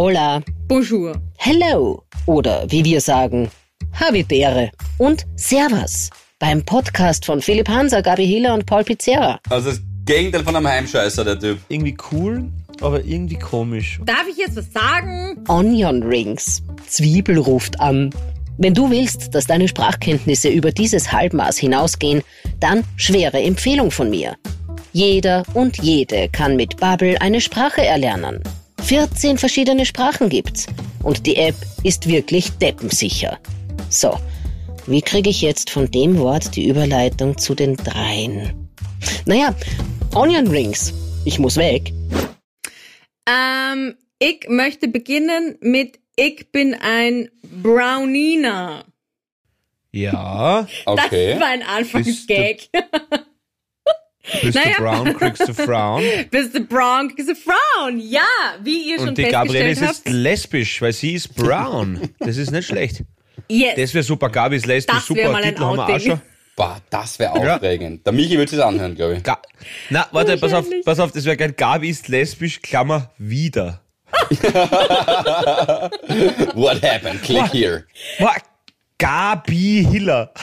Hola, Bonjour. Hello oder wie wir sagen, Habitäre und Servus beim Podcast von Philipp Hanser, Gabi Hiller und Paul Pizzerra. Also das Gegenteil von einem Heimscheißer, der Typ. Irgendwie cool, aber irgendwie komisch. Darf ich jetzt was sagen? Onion Rings. Zwiebel ruft an. Wenn du willst, dass deine Sprachkenntnisse über dieses Halbmaß hinausgehen, dann schwere Empfehlung von mir. Jeder und jede kann mit Babbel eine Sprache erlernen. 14 verschiedene Sprachen gibt's und die App ist wirklich deppensicher. So, wie kriege ich jetzt von dem Wort die Überleitung zu den dreien? Naja, Onion Rings. Ich muss weg. Ähm, ich möchte beginnen mit Ich bin ein Browniner. Ja, Okay. Das war ein Anfangsgag. bist Naja. du brown, kriegst du Frauen. Bist du brown, bist du Frauen. Ja, wie ihr schon Und die Gabriele ist jetzt lesbisch, weil sie ist brown. Das ist nicht schlecht. habt. Yes. Das wäre super. Gabi ist lesbisch, Das super. mal ein Titel haben wir auch schon. Boah, das wäre Ja. aufregend. Der Michi wird es anhören, glaube ich. Ga Na, warte, pass auf, pass auf, das wäre geil. Gabi ist lesbisch, Klammer, wieder. What happened? Click What? here. Boah, Gabi Hiller.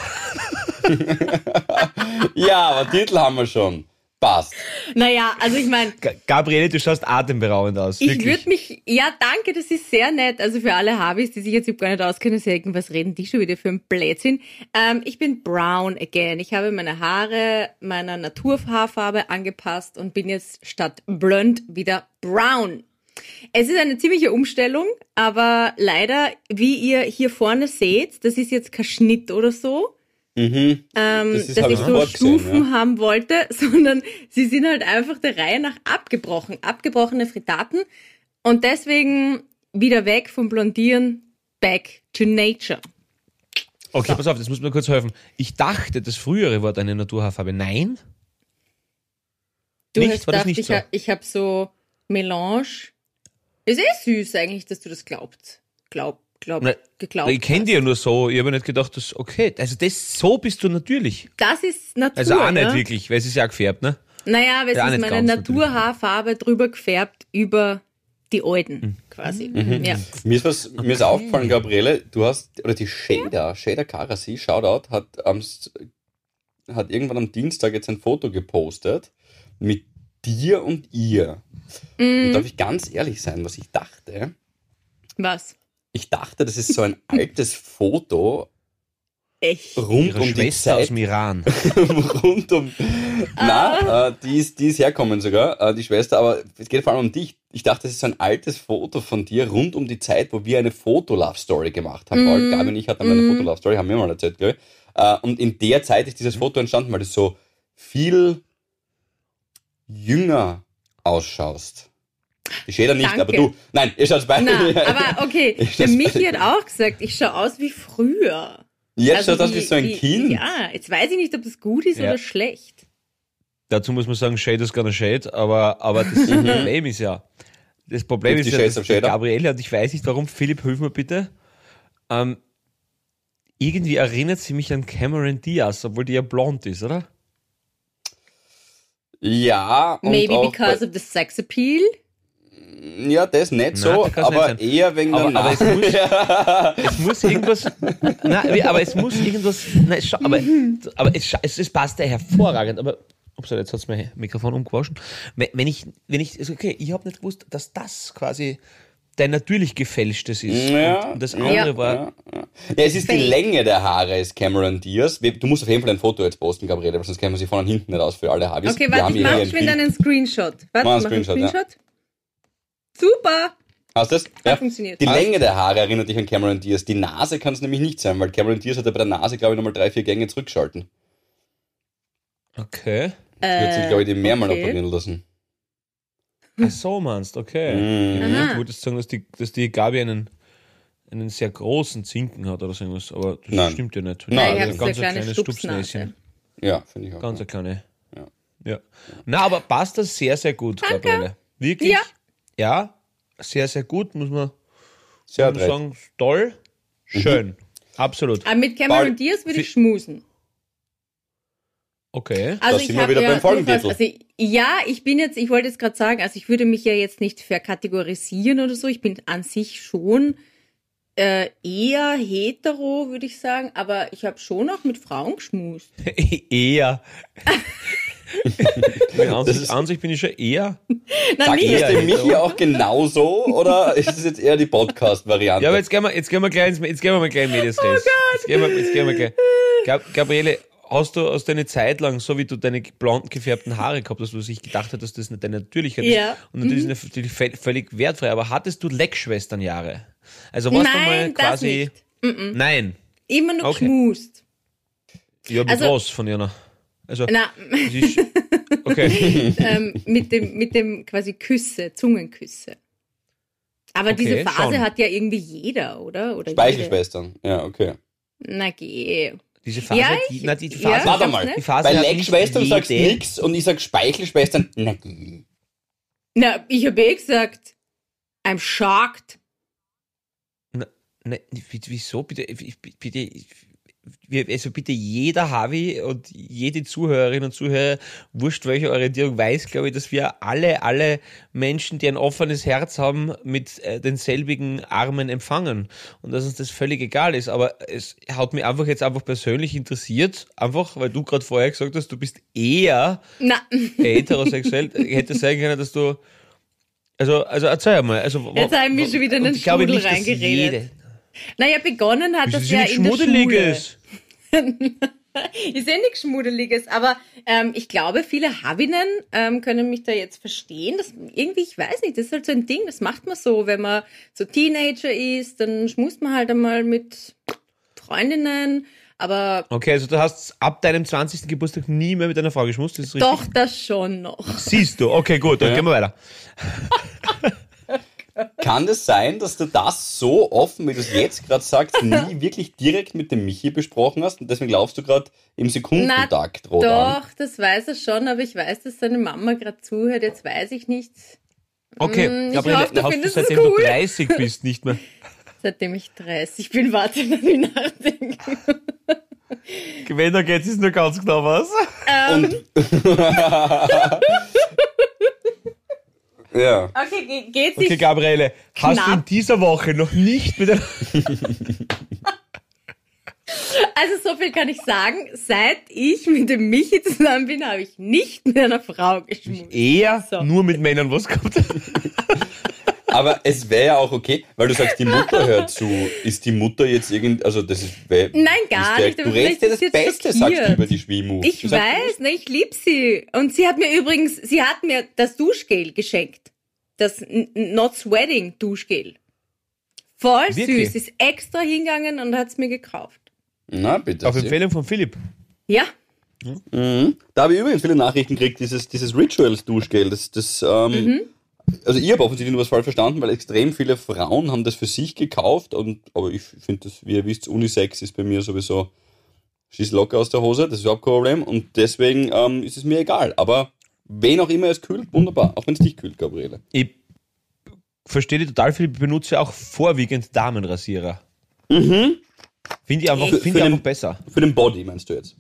Ja, aber Titel haben wir schon. Passt. Naja, also ich meine, Ga- Gabriele, du schaust atemberaubend aus. ich würde mich, ja danke, das ist sehr nett. Also für alle Habis, die sich jetzt überhaupt gar nicht auskennen, sagen, was reden die schon wieder für ein Blödsinn. Ähm, ich bin brown again. Ich habe meine Haare meiner Naturhaarfarbe angepasst und bin jetzt statt blond wieder brown. Es ist eine ziemliche Umstellung, aber leider, wie ihr hier vorne seht, das ist jetzt kein Schnitt oder so, ähm, Das ist- dass hab ich ich so sofort gesehen, Stufen haben wollte, sondern sie sind halt einfach der Reihe nach abgebrochen, abgebrochene Fritaten und deswegen wieder weg vom Blondieren, back to nature. Okay, pass auf, das muss mir kurz helfen. Ich dachte, das frühere war deine Naturhaarfarbe. Nein? Du Nicht? hast War das gedacht, nicht ich, so? ha- ich habe so Melange. Ist eh süß eigentlich, dass du das glaubst. Glaub, glaub, Na, geglaubt. ich kenne die ja nur so. Ich habe nicht gedacht, dass, okay, also das, so bist du natürlich. Das ist Natur. Also auch nicht ne? wirklich, weil es ist ja auch gefärbt, ne? Naja, aber es Ja, ist meine natürlich. Naturhaarfarbe drüber gefärbt über die alten, Hm. quasi. Mhm. Ja. Mir ist was, mir ist aufgefallen, Gabriele, du hast, oder die Shader, Shader Karasi, Shoutout, hat, am, hat irgendwann am Dienstag jetzt ein Foto gepostet mit dir und ihr. Mhm. Und darf ich ganz ehrlich sein, was ich dachte? Was? Ich dachte, das ist so ein altes Foto Echt? rund Ihre um die Schwester aus Zeit, dem Iran. rund um, na, äh, die ist, die ist herkommen sogar, äh, die Schwester, aber es geht vor allem um dich. Ich dachte, das ist so ein altes Foto von dir rund um die Zeit, wo wir eine Foto-Love-Story gemacht haben. Paul, Gabi und ich hatten eine Foto-Love-Story, haben wir mal erzählt, glaube ich. Äh, und in der Zeit ist dieses Foto entstanden, weil du so viel jünger ausschaust. Die Schäder nicht, Danke. aber du. Nein, ihr schaut beide. Na, aber okay, Ich der das- Michi hat auch gesagt, ich schaue aus wie früher. Jetzt Also schaut aus wie so ein die- Kind. Ja, jetzt weiß ich nicht, ob das gut ist Ja. oder schlecht. Dazu muss man sagen, Shade is gonna Shade, aber, aber das Problem ist ja, das Problem ist ja, dass. Gabriele, und ich weiß nicht warum, Philipp, hilf mir bitte, ähm, irgendwie erinnert sie mich an Cameron Diaz, obwohl die ja blond ist, oder? Ja, und Maybe auch because of the sex appeal. ja, das nicht Nein, so, das kann's aber nicht eher wegen Aber, der aber es muss, es muss irgendwas, nein, aber es muss irgendwas, nein, schau, aber, aber es, es, es passt ja hervorragend, aber, ups, jetzt hat's mein Mikrofon umgewaschen. Wenn, wenn ich, wenn ich, also okay, ich habe nicht gewusst, dass das quasi dein natürlich gefälschtes ist. Ja, und, und das andere Ja. war, Ja, ja. ja, es ist die. Länge der Haare, ist Cameron Diaz. Du musst auf jeden Fall ein Foto jetzt posten, Gabriele, weil sonst kennen wir sie von und hinten nicht aus für alle Habis. Okay, warte, ich mache Bild. einen Screenshot. Warte, Mach einen mach einen Screenshot, ja. Screenshot. Super. Hast du das? Ja. funktioniert. Die. Länge der Haare erinnert dich an Cameron Diaz. Die Nase kann es nämlich nicht sein, weil Cameron Diaz hat ja bei der Nase, glaube ich, nochmal drei, vier Gänge zurückschalten. okay. Das wird sich, glaube ich, die mehrmal okay. operieren lassen. Ach so meinst, okay. Mhm. Du wolltest sagen, dass die, dass die Gabi einen, einen sehr großen Zinken hat oder so irgendwas, aber das Nein. stimmt ja nicht. Nein, Nein, ich habe ein so eine ganz kleine kleines. Stupsnäschen. Ja, finde ich auch. Ganz eine kleine. Ja. Ja. Na, aber passt das sehr, sehr gut, Danke. Gabriele. Wirklich? Ja. Ja, sehr, sehr gut, muss man, Sehr muss man adrett. sagen. Toll, schön. Absolut. Aber mit Cameron Diaz würde ich schmusen. Okay. Da sind wir wieder beim Folgentitel. Also, ja, ich bin jetzt, ich wollte jetzt gerade sagen, also ich würde mich ja jetzt nicht verkategorisieren oder so. Ich bin an sich schon äh, eher hetero, würde ich sagen, aber ich habe schon auch mit Frauen geschmust. eher. an, Das sich, ist- an sich bin ich schon eher. Na, Sagt das Ja, dem ja. Michi auch genauso oder ist es jetzt eher die Podcast-Variante? Ja, aber jetzt gehen wir, jetzt gehen wir gleich ins, jetzt gehen wir mal gleich in Medias Res. Jetzt gehen wir, jetzt gehen wir gleich. Gab, Gabriele, hast du aus deiner Zeit lang, so wie du deine blonden gefärbten Haare gehabt hast, wo du sich gedacht hast, dass das nicht deine Natürlichkeit Ja. ist? Und natürlich ist natürlich völ- völlig wertfrei, aber hattest du Leckschwesternjahre? Also warst du mal Nein, das quasi. Nein. Immer nur Okay. geschmust. Ja, mit Also- was von Jana? Also, Na, ist, okay. ähm, mit dem, mit dem quasi Küsse, Zungenküsse. Aber Okay, diese Phase schon. hat ja irgendwie jeder, oder? oder jede. Speichelschwestern. Ja, okay. Na geh. Diese Phase, Ja, ich- die, na, die, die ja, Phase, ich Warte mal. nicht. die Phase Bei Leckschwestern sagst du nix und ich sag Speichelschwestern. Na, geh. Na, ich habe eh gesagt, I'm shocked. Na, ne, wie- wieso? Bitte, ich- bitte, ich- wir- also bitte jeder Harvey und jede Zuhörerin und Zuhörer, wurscht welche Orientierung, weiß, glaube ich, dass wir alle, alle Menschen, die ein offenes Herz haben, mit äh, denselbigen Armen empfangen und dass uns das völlig egal ist. Aber es hat mich einfach jetzt einfach persönlich interessiert, einfach, weil du gerade vorher gesagt hast, du bist eher heterosexuell, hätte sein können, dass du also, also erzähl mal. Also, Jetzt wa- habe ich mich wa- schon wieder in den ich Strudel reingeredet. Naja, begonnen hat das ist ja in der Schule. Schmuddeliges? Ist eh nichts Schmuddeliges, aber ähm, ich glaube, viele Habinnen ähm, können mich da jetzt verstehen. Das, irgendwie, ich weiß nicht, das ist halt so ein Ding, das macht man so, wenn man so Teenager ist, dann schmust man halt einmal mit Freundinnen, aber Okay, also du hast ab deinem 20. Geburtstag nie mehr mit einer Frau geschmust, das ist richtig? doch das schon noch. Siehst du, okay, gut, dann Ja. gehen wir weiter. Kann es sein, dass du das so offen, wie du es jetzt gerade sagst, nie wirklich direkt mit dem Michi besprochen hast und deswegen laufst du gerade im Sekundentakt rot an? Doch, das weiß er schon, aber ich weiß, dass seine Mama gerade zuhört, jetzt weiß ich nicht. Okay, Mm, ich Gabriele, hoffe, du hast du findest es seitdem du cool. 30 bist nicht mehr. Seitdem ich 30 bin, warte, lass mich nachdenken. Gewinner geht es nur ganz genau was. Ähm, Ja. okay, ge- geht sich Okay, Gabriele, hast du in dieser Woche noch nicht mit einer... Also so viel kann ich sagen. Seit ich mit dem Michi zusammen bin, habe ich nicht mit einer Frau geschmust. Eher So. nur mit Männern was gehabt. Aber es wäre ja auch okay, weil du sagst, die Mutter hört zu. Ist die Mutter jetzt irgend, also das ist, wär, Nein, gar ist der, nicht, Du redest ja das Beste, sagst schockiert. du über die Schwimu. Ich du sagst, weiß, ne, ich lieb sie. Und sie hat mir übrigens, sie hat mir das Duschgel geschenkt. Das Not Sweating Duschgel. Voll Wirklich? süß. Ist extra hingegangen und hat es mir gekauft. Na, bitte. Auf. Empfehlung von Philipp. Ja, Mhm. Da habe ich übrigens viele Nachrichten gekriegt, dieses, dieses Rituals-Duschgel. Das, das, ähm, Mhm. Also ich habe offensichtlich nur was falsch verstanden, weil extrem viele Frauen haben das für sich gekauft. Und, aber ich finde das, wie ihr wisst, Unisex ist bei mir sowieso schießt locker aus der Hose, das ist überhaupt kein Problem. Und deswegen ähm, ist es mir egal. Aber wen auch immer es kühlt, wunderbar. Auch wenn es dich kühlt, Gabriele. Ich verstehe dich total, Philipp, ich benutze auch vorwiegend Damenrasierer. Finde ich einfach, find Für ich den- einfach besser. Für den Body meinst du jetzt?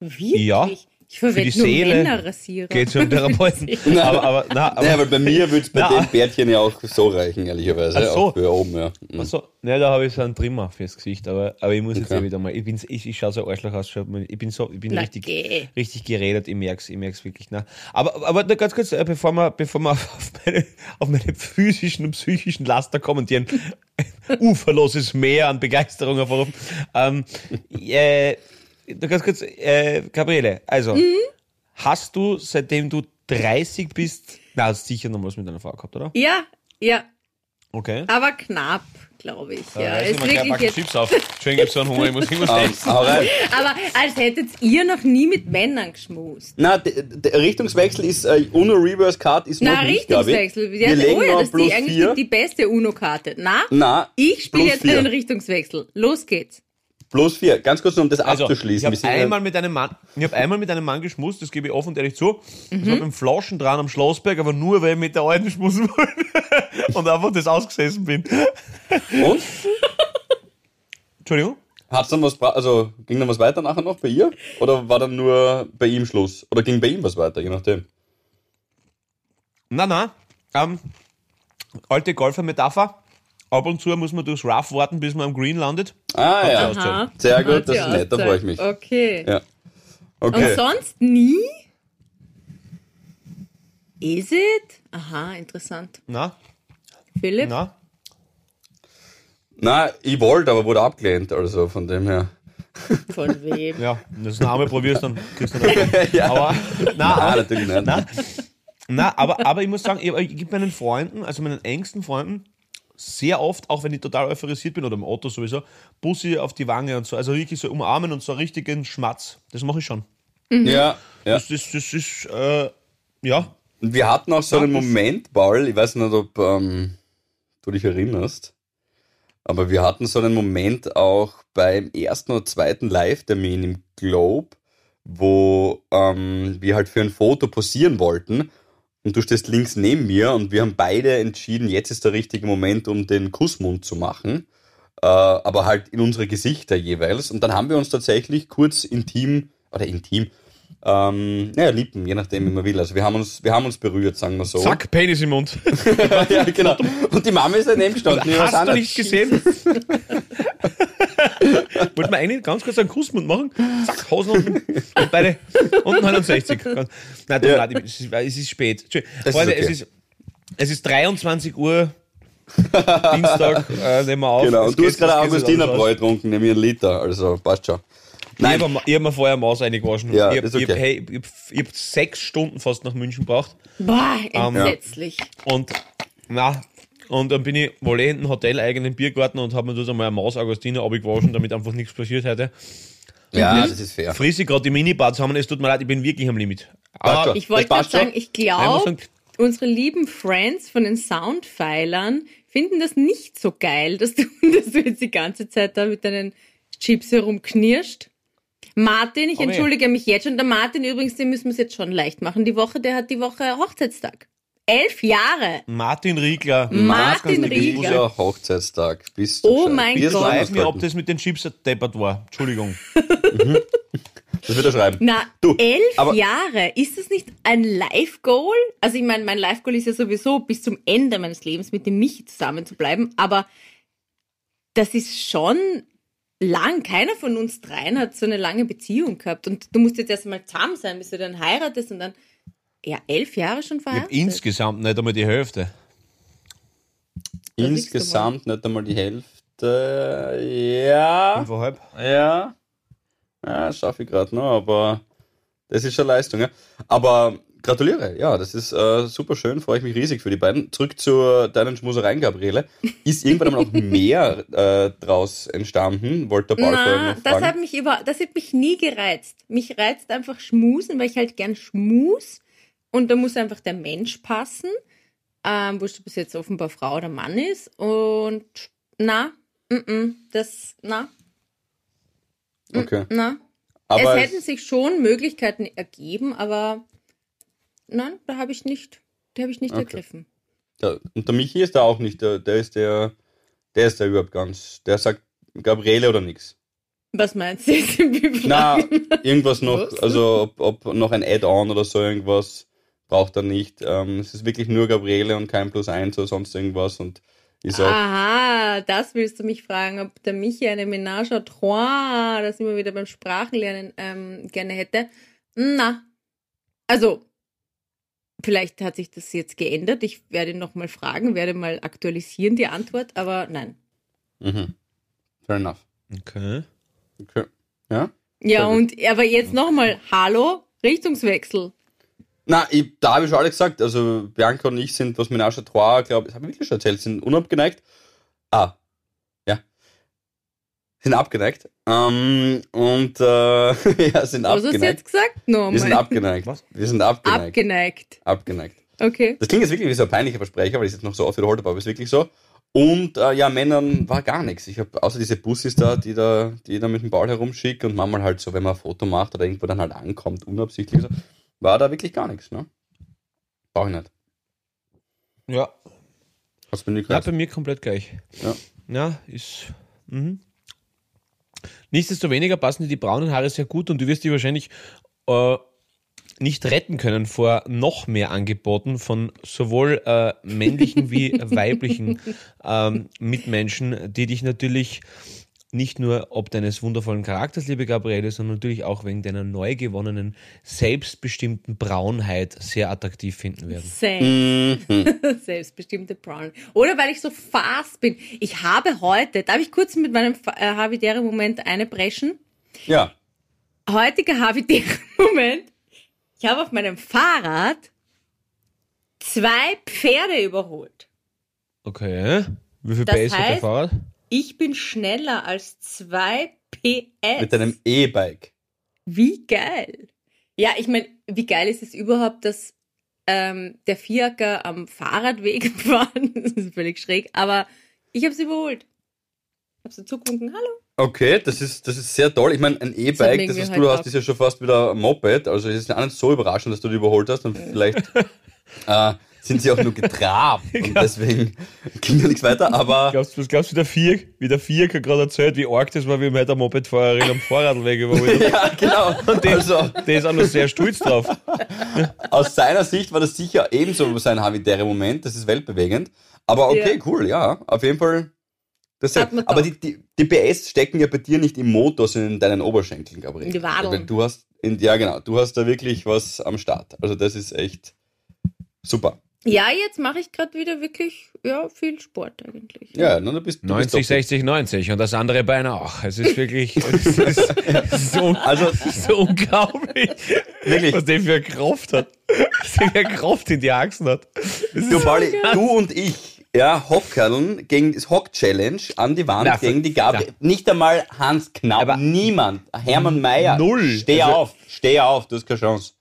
wirklich? Ja, Ich verwende die nur Seele. Geht zum Therapeuten. aber, aber, na, aber, naja, weil bei mir würde es bei Na. dem Bärtchen ja auch so reichen, ehrlicherweise. Ach so. Auch für oben, ja. Mhm. Achso, ne, da habe ich so einen Trimmer fürs Gesicht, aber, aber ich muss jetzt Okay. eh wieder mal, ich, bin, ich, ich schaue so Arschloch aus, ich bin so, ich bin Na, richtig, geh. richtig geredet, ich merk's, ich merk's wirklich, na. Aber, aber ganz kurz, äh, bevor wir, bevor wir auf meine, auf meine physischen und psychischen Laster kommen, die ein uferloses Meer an Begeisterung hervorrufen, ähm, äh, ganz kurz, äh, Gabriele, also, Mhm. hast du, seitdem du 30 bist, na, hast sicher noch was mit deiner Frau gehabt, oder? Ja, ja, Okay. aber knapp, glaube ich. Ja, reiß ist wirklich jetzt. Chips auf. Entschuldigung, ich hab so einen Hunger, ich muss irgendwas Ähm, essen. Aber als hättet ihr noch nie mit Männern geschmust. Na, der, Richtungswechsel ist, äh, UNO Reverse Card ist Na, noch nicht. Richtungswechsel. Wir Ja, legen oh ja, noch das ist die, eigentlich die, die beste UNO-Karte. Na, Na, ich spiele jetzt vier. einen Richtungswechsel. Los geht's. Plus vier. Ganz kurz, nur um das Also, ich abzuschließen. habe sind ja- einmal, mit einem Mann- ich hab einmal mit einem Mann geschmust, das gebe ich offen und ehrlich zu. Mhm. war mit dem Flaschen dran am Schlossberg, aber nur, weil ich mit der alten schmusen wollte und einfach das ausgesessen bin. Und? Entschuldigung? Hat's dann was, also ging dann was weiter nachher noch bei ihr? Oder war dann nur bei ihm Schluss? Oder ging bei ihm was weiter, je nachdem? Na, na. Ähm, alte Golfer-Metapher. Ab und zu muss man durchs Rough warten, bis man am Green landet. Ah ja, Aha. sehr gut, Hat das ist nett, da freue ich mich. Okay. Ja. Und Okay. sonst nie? Is it? Aha, interessant. Na, Philipp? na. Na, ich wollte, aber wurde abgelehnt, also von dem her. Von wem? Ja, wenn du das noch einmal probierst, dann kriegst du noch. ja. Aber, na, Nein, aber, natürlich nicht. na, na, aber, aber ich muss sagen, ich, ich gebe meinen Freunden, also meinen engsten Freunden, sehr oft, auch wenn ich total euphorisiert bin oder im Auto sowieso, Bussi auf die Wange und so. Also wirklich so umarmen und so richtigen Schmatz. Das mache ich schon. Ja, ja. Das, das, das ist, äh, ja. Wir hatten auch so einen Moment, Paul, ich weiß nicht, ob ähm, du dich erinnerst, aber wir hatten so einen Moment auch beim ersten oder zweiten Live-Termin im Globe, wo ähm, wir halt für ein Foto posieren wollten und du stehst links neben mir und wir haben beide entschieden, jetzt ist der richtige Moment, um den Kussmund zu machen, äh, aber halt in unsere Gesichter jeweils. Und dann haben wir uns tatsächlich kurz intim, oder intim, ähm, naja, Lippen, je nachdem, wie man will. Also wir haben uns, wir haben uns berührt, sagen wir so. Zack, Penis im Mund. ja, genau. Und die Mama ist daneben gestanden. weiß auch Hast du nicht gesehen? Wollte man eigentlich ganz kurz einen Kussmund machen? Zack, Hosen unten und beide unten 69. Nein, tut mir Ja. leid, es ist, es ist spät. Freunde, okay. es, ist, es ist 23 Uhr, Dienstag, äh, nehmen wir auf. Genau. Es Und du geht- hast gerade es Augustinerbräu getrunken, nämlich einen Liter. Also passt schon. Ich habe hab mir vorher Maus eingewaschen. Ja, ich ist habe okay. hab, hey, ich hab, ich hab sechs Stunden fast nach München gebraucht. Boah, Ähm, entsetzlich. Und na, und dann bin ich wohl eh in einem Hotel-eigenen Biergarten und habe mir dort einmal eine Maus Augustiner abgewaschen, damit einfach nichts passiert hätte. Ja, das ist fair. Friss ich gerade die Minibad zusammen, es tut mir leid, ich bin wirklich am Limit. Aber. Ich wollte gerade sagen, ich glaube, unsere lieben Friends von den Soundpfeilern finden das nicht so geil, dass du, dass du jetzt die ganze Zeit da mit deinen Chips herumknirscht. Martin, ich Oh, nee. entschuldige mich jetzt schon. Der Martin übrigens, den müssen wir es jetzt schon leicht machen. Die Woche, der hat die Woche Hochzeitstag. Elf Jahre. Martin Riegler. Martin Riegler. Riegler. Hochzeitstag. Bist du Oh mein Gott. Weiß nicht, ob das mit den Chips deppert war. Entschuldigung. Das wird er schreiben. Na, Du, elf aber- Jahre. Ist das nicht ein Life-Goal? Also ich meine, mein Life-Goal ist ja sowieso bis zum Ende meines Lebens mit dem Michi zusammen zu bleiben, aber das ist schon lang. Keiner von uns dreien hat so eine lange Beziehung gehabt. Und du musst jetzt erst einmal zahm sein, bis du dann heiratest und dann, ja, elf Jahre schon verheiratet. insgesamt nicht einmal die Hälfte. Da Insgesamt nicht einmal die Hälfte. Ja. Fünfeinhalb. Ja. Ja, schaffe ich gerade noch, aber das ist schon Leistung. Ja. Aber gratuliere, ja, das ist äh, super schön, freue ich mich riesig für die beiden. Zurück zu deinen Schmusereien, Gabriele. Ist irgendwann einmal noch mehr äh, draus entstanden? Wollte der Paul Na, noch das hat mich über, das hat mich nie gereizt. Mich reizt einfach Schmusen, weil ich halt gern schmus und da muss einfach der Mensch passen, ähm, wurscht, ob es jetzt offenbar Frau oder Mann ist und na, mm -mm, das, na, okay. na. Aber es hätten sich schon Möglichkeiten ergeben, aber nein, da habe ich nicht, die habe ich nicht Okay. ergriffen. Ja, und der Michi ist da auch nicht, der, der ist der, der ist der überhaupt ganz, der sagt Gabriele oder nix. Was meinst du jetzt im? Na, irgendwas noch, also ob, ob noch ein Add-on oder so irgendwas braucht er nicht. Ähm, es ist wirklich nur Gabriele und kein Plus eins oder sonst irgendwas und ist auch, Aha, das willst du mich fragen, ob der Michi eine Ménage à trois, das immer wieder beim Sprachenlernen ähm, gerne hätte. Na, also, vielleicht hat sich das jetzt geändert. Ich werde ihn nochmal fragen, werde mal aktualisieren die Antwort, aber nein. mhm. fair enough. Okay. Okay. Ja? Ja, und aber jetzt nochmal, hallo, Richtungswechsel. Na, ich, da habe ich schon alle gesagt. Also Bianca und ich sind, was Menage à Trois, glaube ich, das habe ich wirklich schon erzählt, sind unabgeneigt. Ah, ja. Sind abgeneigt. Ähm, und äh, ja, sind Was hast du abgeneigt. jetzt gesagt? No, Wir sind abgeneigt. Was? Wir sind abgeneigt. Abgeneigt. abgeneigt. Okay. Das klingt jetzt wirklich wie so ein peinlicher Versprecher, weil ich es jetzt noch so oft wiederholt habe, aber es ist wirklich so. Und äh, ja, Männern war gar nichts. Ich habe außer diese Bussis da, die da, die da mit dem Ball herumschickt und manchmal halt so, wenn man ein Foto macht oder irgendwo dann halt ankommt, unabsichtlich so, war da wirklich gar nichts, ne? Brauche ich nicht. Ja. Hast du mir nicht ja, bei mir komplett gleich. Ja. Ja, ist. Mhm. Nichtsdestoweniger passen dir die braunen Haare sehr gut und du wirst die wahrscheinlich äh, nicht retten können vor noch mehr Angeboten von sowohl äh, männlichen wie weiblichen ähm, Mitmenschen, die dich natürlich nicht nur ob deines wundervollen Charakters, liebe Gabriele, sondern natürlich auch wegen deiner neu gewonnenen, selbstbestimmten Braunheit sehr attraktiv finden werden. Same. Selbstbestimmte Brown. Oder weil ich so fast bin. Ich habe heute, darf ich kurz mit meinem äh, Havidere-Moment eine brechen? Ja. Heutiger Havidere-Moment. Ich habe auf meinem Fahrrad zwei Pferde überholt. Okay. Wie viel Das PS hat der heißt- Fahrrad? Ich bin schneller als zwei PS. Mit deinem E-Bike. Wie geil. Ja, ich meine, wie geil ist es überhaupt, dass ähm, der Fiaker am Fahrradweg fahren? Das ist völlig schräg, aber ich habe es überholt. Hab's dazu gewunken, hallo. Okay, das ist, das ist sehr toll. Ich meine, ein Das E-Bike, das, was halt du hast, ist ja schon fast wieder ein Moped. Also es ist auch nicht so überraschend, dass du die überholt hast. Und vielleicht äh, sind sie auch nur getrabt. Und deswegen ging ja nichts weiter. Aber Glaubst du, was glaubst du, wie der Vier, wie der Vierker gerade erzählt, wie arg das war, wie mir der Mopedfahrerin am Fahrradweg überholt hat? ja, genau. Also Der ist auch noch sehr stolz drauf. aus seiner Sicht war das sicher ebenso sein habitäre Moment. Das ist weltbewegend. Aber okay, Ja. cool, ja. Auf jeden Fall. Das Hat man aber die, die, die PS stecken ja bei dir nicht im Motor, sondern in deinen Oberschenkeln, Gabriel. In die Wadeln. Du hast, in, ja genau, du hast da wirklich was am Start. Also das ist echt super. Ja, jetzt mache ich gerade wieder wirklich ja, viel Sport eigentlich. Ja, na, du bist, du bist 90, doch- 60, 90 und das andere Bein auch. Es ist wirklich, es ist, so, Also, so unglaublich, Wirklich. was der für eine Kraft hat. Was der für Kraft in die Achsen hat. Das du, Pauli, du und ich, ja, Hockerln gegen das Hock-Challenge an die Wand Na, gegen die Gabi. na. Nicht einmal Hans Knapp, Aber- niemand. Hermann Mayer. Null. Steh Also- auf, steh auf, du hast keine Chance.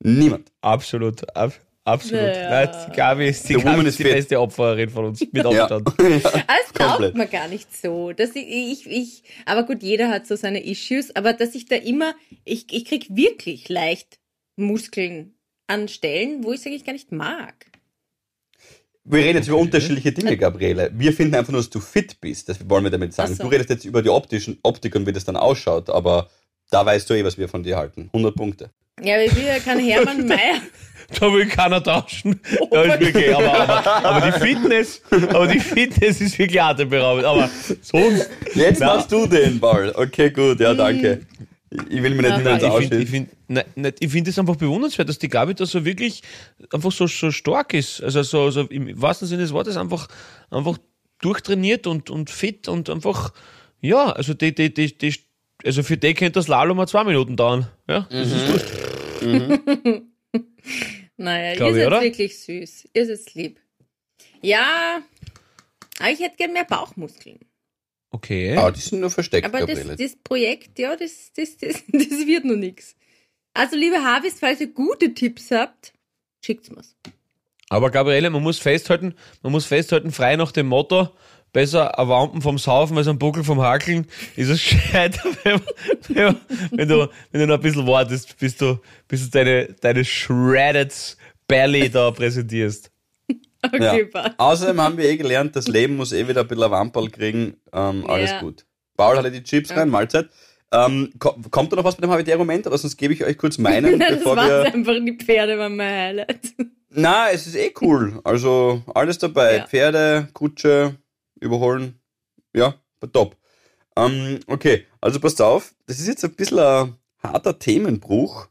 Niemand. absolut, ab, absolut. Ja. Nein, die Gabi ist die, The Gabi woman ist is die beste Opfererin von uns, mit Ja. Abstand. Aber es Komplett. taugt mir gar nicht so. Dass ich, ich, ich, aber gut, jeder hat so seine Issues, aber dass ich da immer, ich, ich krieg wirklich leicht Muskeln an Stellen, wo ich es eigentlich gar nicht mag. Wir reden jetzt über unterschiedliche Dinge, Gabriele. Wir finden einfach nur, dass du fit bist. Das wollen wir damit sagen. So. Du redest jetzt über die optischen, Optik und wie das dann ausschaut, aber da weißt du eh, was wir von dir halten. 100 Punkte. Ja, aber ich will ja kein Hermann Mayer. Da will keiner tauschen. Da ist wirklich, aber, aber, aber die Fitness, aber die Fitness ist wirklich atemberaubend. Aber sonst. Jetzt Na. machst du den Ball. Okay, gut, ja, danke. Ich will mir nicht mehr ins Nein, ich finde ich find, find es einfach bewundernswert, dass die Gabi da so wirklich einfach so, so stark ist. Also so, so im wahrsten Sinne des Wortes einfach, einfach durchtrainiert und, und fit und einfach, ja, also die, die, die, die, also für die könnte das Slalom mal zwei Minuten dauern. Ja, das ist gut. Naja, Glaub ihr ich, seid oder? wirklich süß. Ihr seid lieb. Ja, aber ich hätte gern mehr Bauchmuskeln. Okay. Ah, die sind nur versteckt, Aber das, das Projekt, ja, das, das, das, das wird noch nix. Also, liebe Harvis, falls ihr gute Tipps habt, schickt's mir's. Aber Gabriele, man muss festhalten, man muss festhalten, frei nach dem Motto, besser ein Wampen vom Saufen als ein Buckel vom Hakeln, ist es gescheiter, wenn, wenn, wenn, du, wenn du noch ein bisschen wartest, bis du, bis du deine, deine shredded Belly da präsentierst. Okay, Ja. passt. Außerdem haben wir eh gelernt, das Leben muss eh wieder ein bisschen ein Wamperl kriegen. Ähm, alles Ja. gut. Paul hatte die Chips rein, Mahlzeit. Ähm, ko kommt da noch was bei dem Habitäre-Moment oder sonst gebe ich euch kurz meinen, Nein, das bevor wir. einfach, die Pferde waren mein Highlight. Na, es ist eh cool. Also alles dabei. Ja. Pferde, Kutsche, überholen. Ja, top. Ähm, okay, also passt auf. Das ist jetzt ein bisschen ein harter Themenbruch.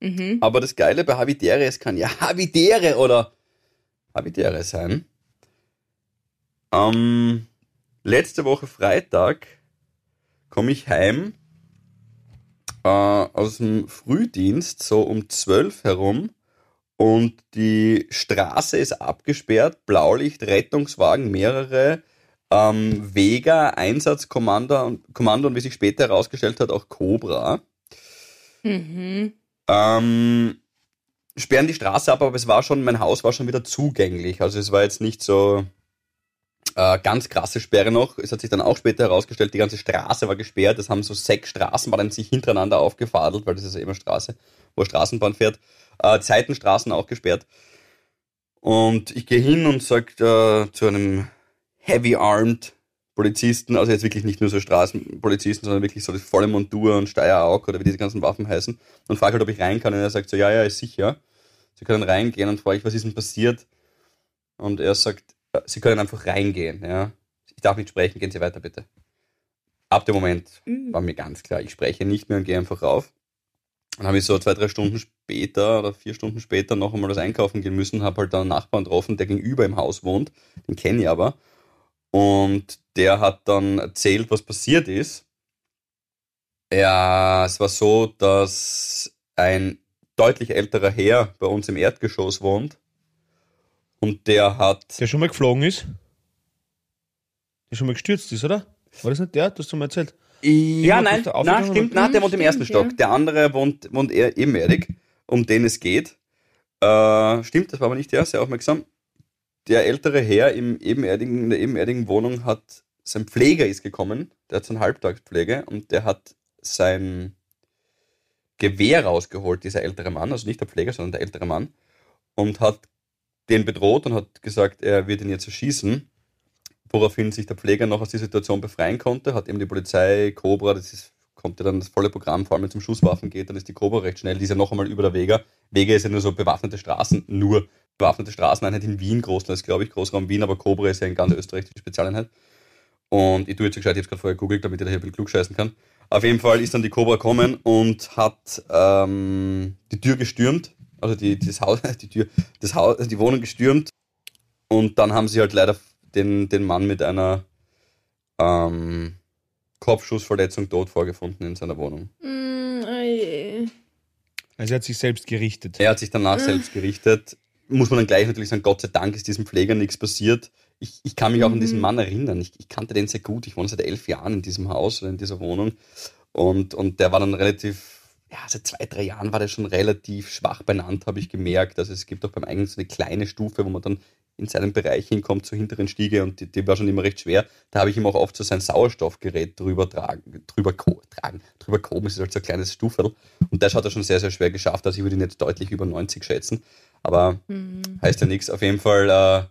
Mhm. Aber das Geile bei Habitäre, es kann ja Habitäre oder Habitäre sein. Ähm, letzte Woche Freitag komme ich heim äh, aus dem Frühdienst, so um 12 herum. Und die Straße ist abgesperrt, Blaulicht, Rettungswagen, mehrere, ähm, Vega, Einsatzkommando und, Kommando und wie sich später herausgestellt hat, auch Cobra. Mhm. Ähm, sperren die Straße ab, aber es war schon, mein Haus war schon wieder zugänglich. Also es war jetzt nicht so äh, ganz krasse Sperre noch. Es hat sich dann auch später herausgestellt, die ganze Straße war gesperrt. Es haben so sechs Straßenbahnen sich hintereinander aufgefadelt, weil das ist ja immer Straße, wo Straßenbahn fährt. Äh, Seitenstraßen auch gesperrt. Und ich gehe hin und sag äh, zu einem Heavy-Armed Polizisten, also jetzt wirklich nicht nur so Straßenpolizisten, sondern wirklich so die volle Montur und Steyeraug oder wie diese ganzen Waffen heißen und frage halt, ob ich rein kann und er sagt so, ja, ja, ist sicher. Sie können reingehen und frage ich, was ist denn passiert? Und er sagt, äh, Sie können einfach reingehen, ja. Ich darf nicht sprechen, gehen Sie weiter bitte. Ab dem Moment Mhm. war mir ganz klar, ich spreche nicht mehr und gehe einfach rauf. Dann habe ich so zwei, drei Stunden später oder vier Stunden später noch einmal das Einkaufen gehen müssen, habe halt einen Nachbarn getroffen, der gegenüber im Haus wohnt, den kenne ich aber. Und der hat dann erzählt, was passiert ist. Ja, es war so, dass ein deutlich älterer Herr bei uns im Erdgeschoss wohnt. Und der hat. Der schon mal geflogen ist? Der schon mal gestürzt ist, oder? War das nicht der? Du hast du mal erzählt. Ja, nein, aufgegangen stimmt, na, der wohnt im ersten Stock. ja. Der andere wohnt, wohnt eher ebenerdig, um den es geht. Äh, stimmt, das war aber nicht der, sehr aufmerksam. Der ältere Herr im ebenerdigen, in der ebenerdigen Wohnung hat, sein Pfleger ist gekommen, der hat so eine Halbtagspflege und der hat sein Gewehr rausgeholt, dieser ältere Mann, also nicht der Pfleger, sondern der ältere Mann, und hat den bedroht und hat gesagt, er wird ihn jetzt erschießen woraufhin sich der Pfleger noch aus der Situation befreien konnte, hat eben die Polizei, Cobra, das ist, kommt ja dann das volle Programm, vor allem wenn es um Schusswaffen geht, dann ist die Cobra recht schnell, die ist ja noch einmal über der Vega. Vega ist ja nur so bewaffnete Straßen, nur bewaffnete Straßeneinheit in Wien, Großteils glaube ich, Großraum Wien, aber Cobra ist ja in ganz Österreich die Spezialeinheit. Und ich tue jetzt so gescheit, ich habe gerade vorher gegoogelt, damit ich da hier ein bisschen klugscheißen kann. Auf jeden Fall ist dann die Cobra gekommen und hat ähm, die Tür gestürmt, also die, das Haus, die Tür, das Haus, die Wohnung gestürmt. Und dann haben sie halt leider den, den Mann mit einer ähm, Kopfschussverletzung tot vorgefunden in seiner Wohnung. Mm, oh. Also er hat sich selbst gerichtet. Er hat sich danach selbst gerichtet. Muss man dann gleich natürlich sagen, Gott sei Dank ist diesem Pfleger nichts passiert. Ich, ich kann mich auch an diesen Mann erinnern. Ich, ich kannte den sehr gut. Ich wohne seit elf Jahren in diesem Haus oder in dieser Wohnung. Und, und der war dann relativ, ja, seit zwei, drei Jahren war der schon relativ schwach benannt, habe ich gemerkt. Also es gibt auch beim eigenen so eine kleine Stufe, wo man dann in seinen Bereich hinkommt, zur hinteren Stiege und die, die war schon immer recht schwer. Da habe ich ihm auch oft so sein Sauerstoffgerät drüber tragen, drüber ko tragen, drüber es ist halt so ein kleines Stuferl. Und das hat er schon sehr, sehr schwer geschafft. Also ich würde ihn jetzt deutlich über 90 schätzen. Aber heißt ja nichts. Auf jeden Fall äh,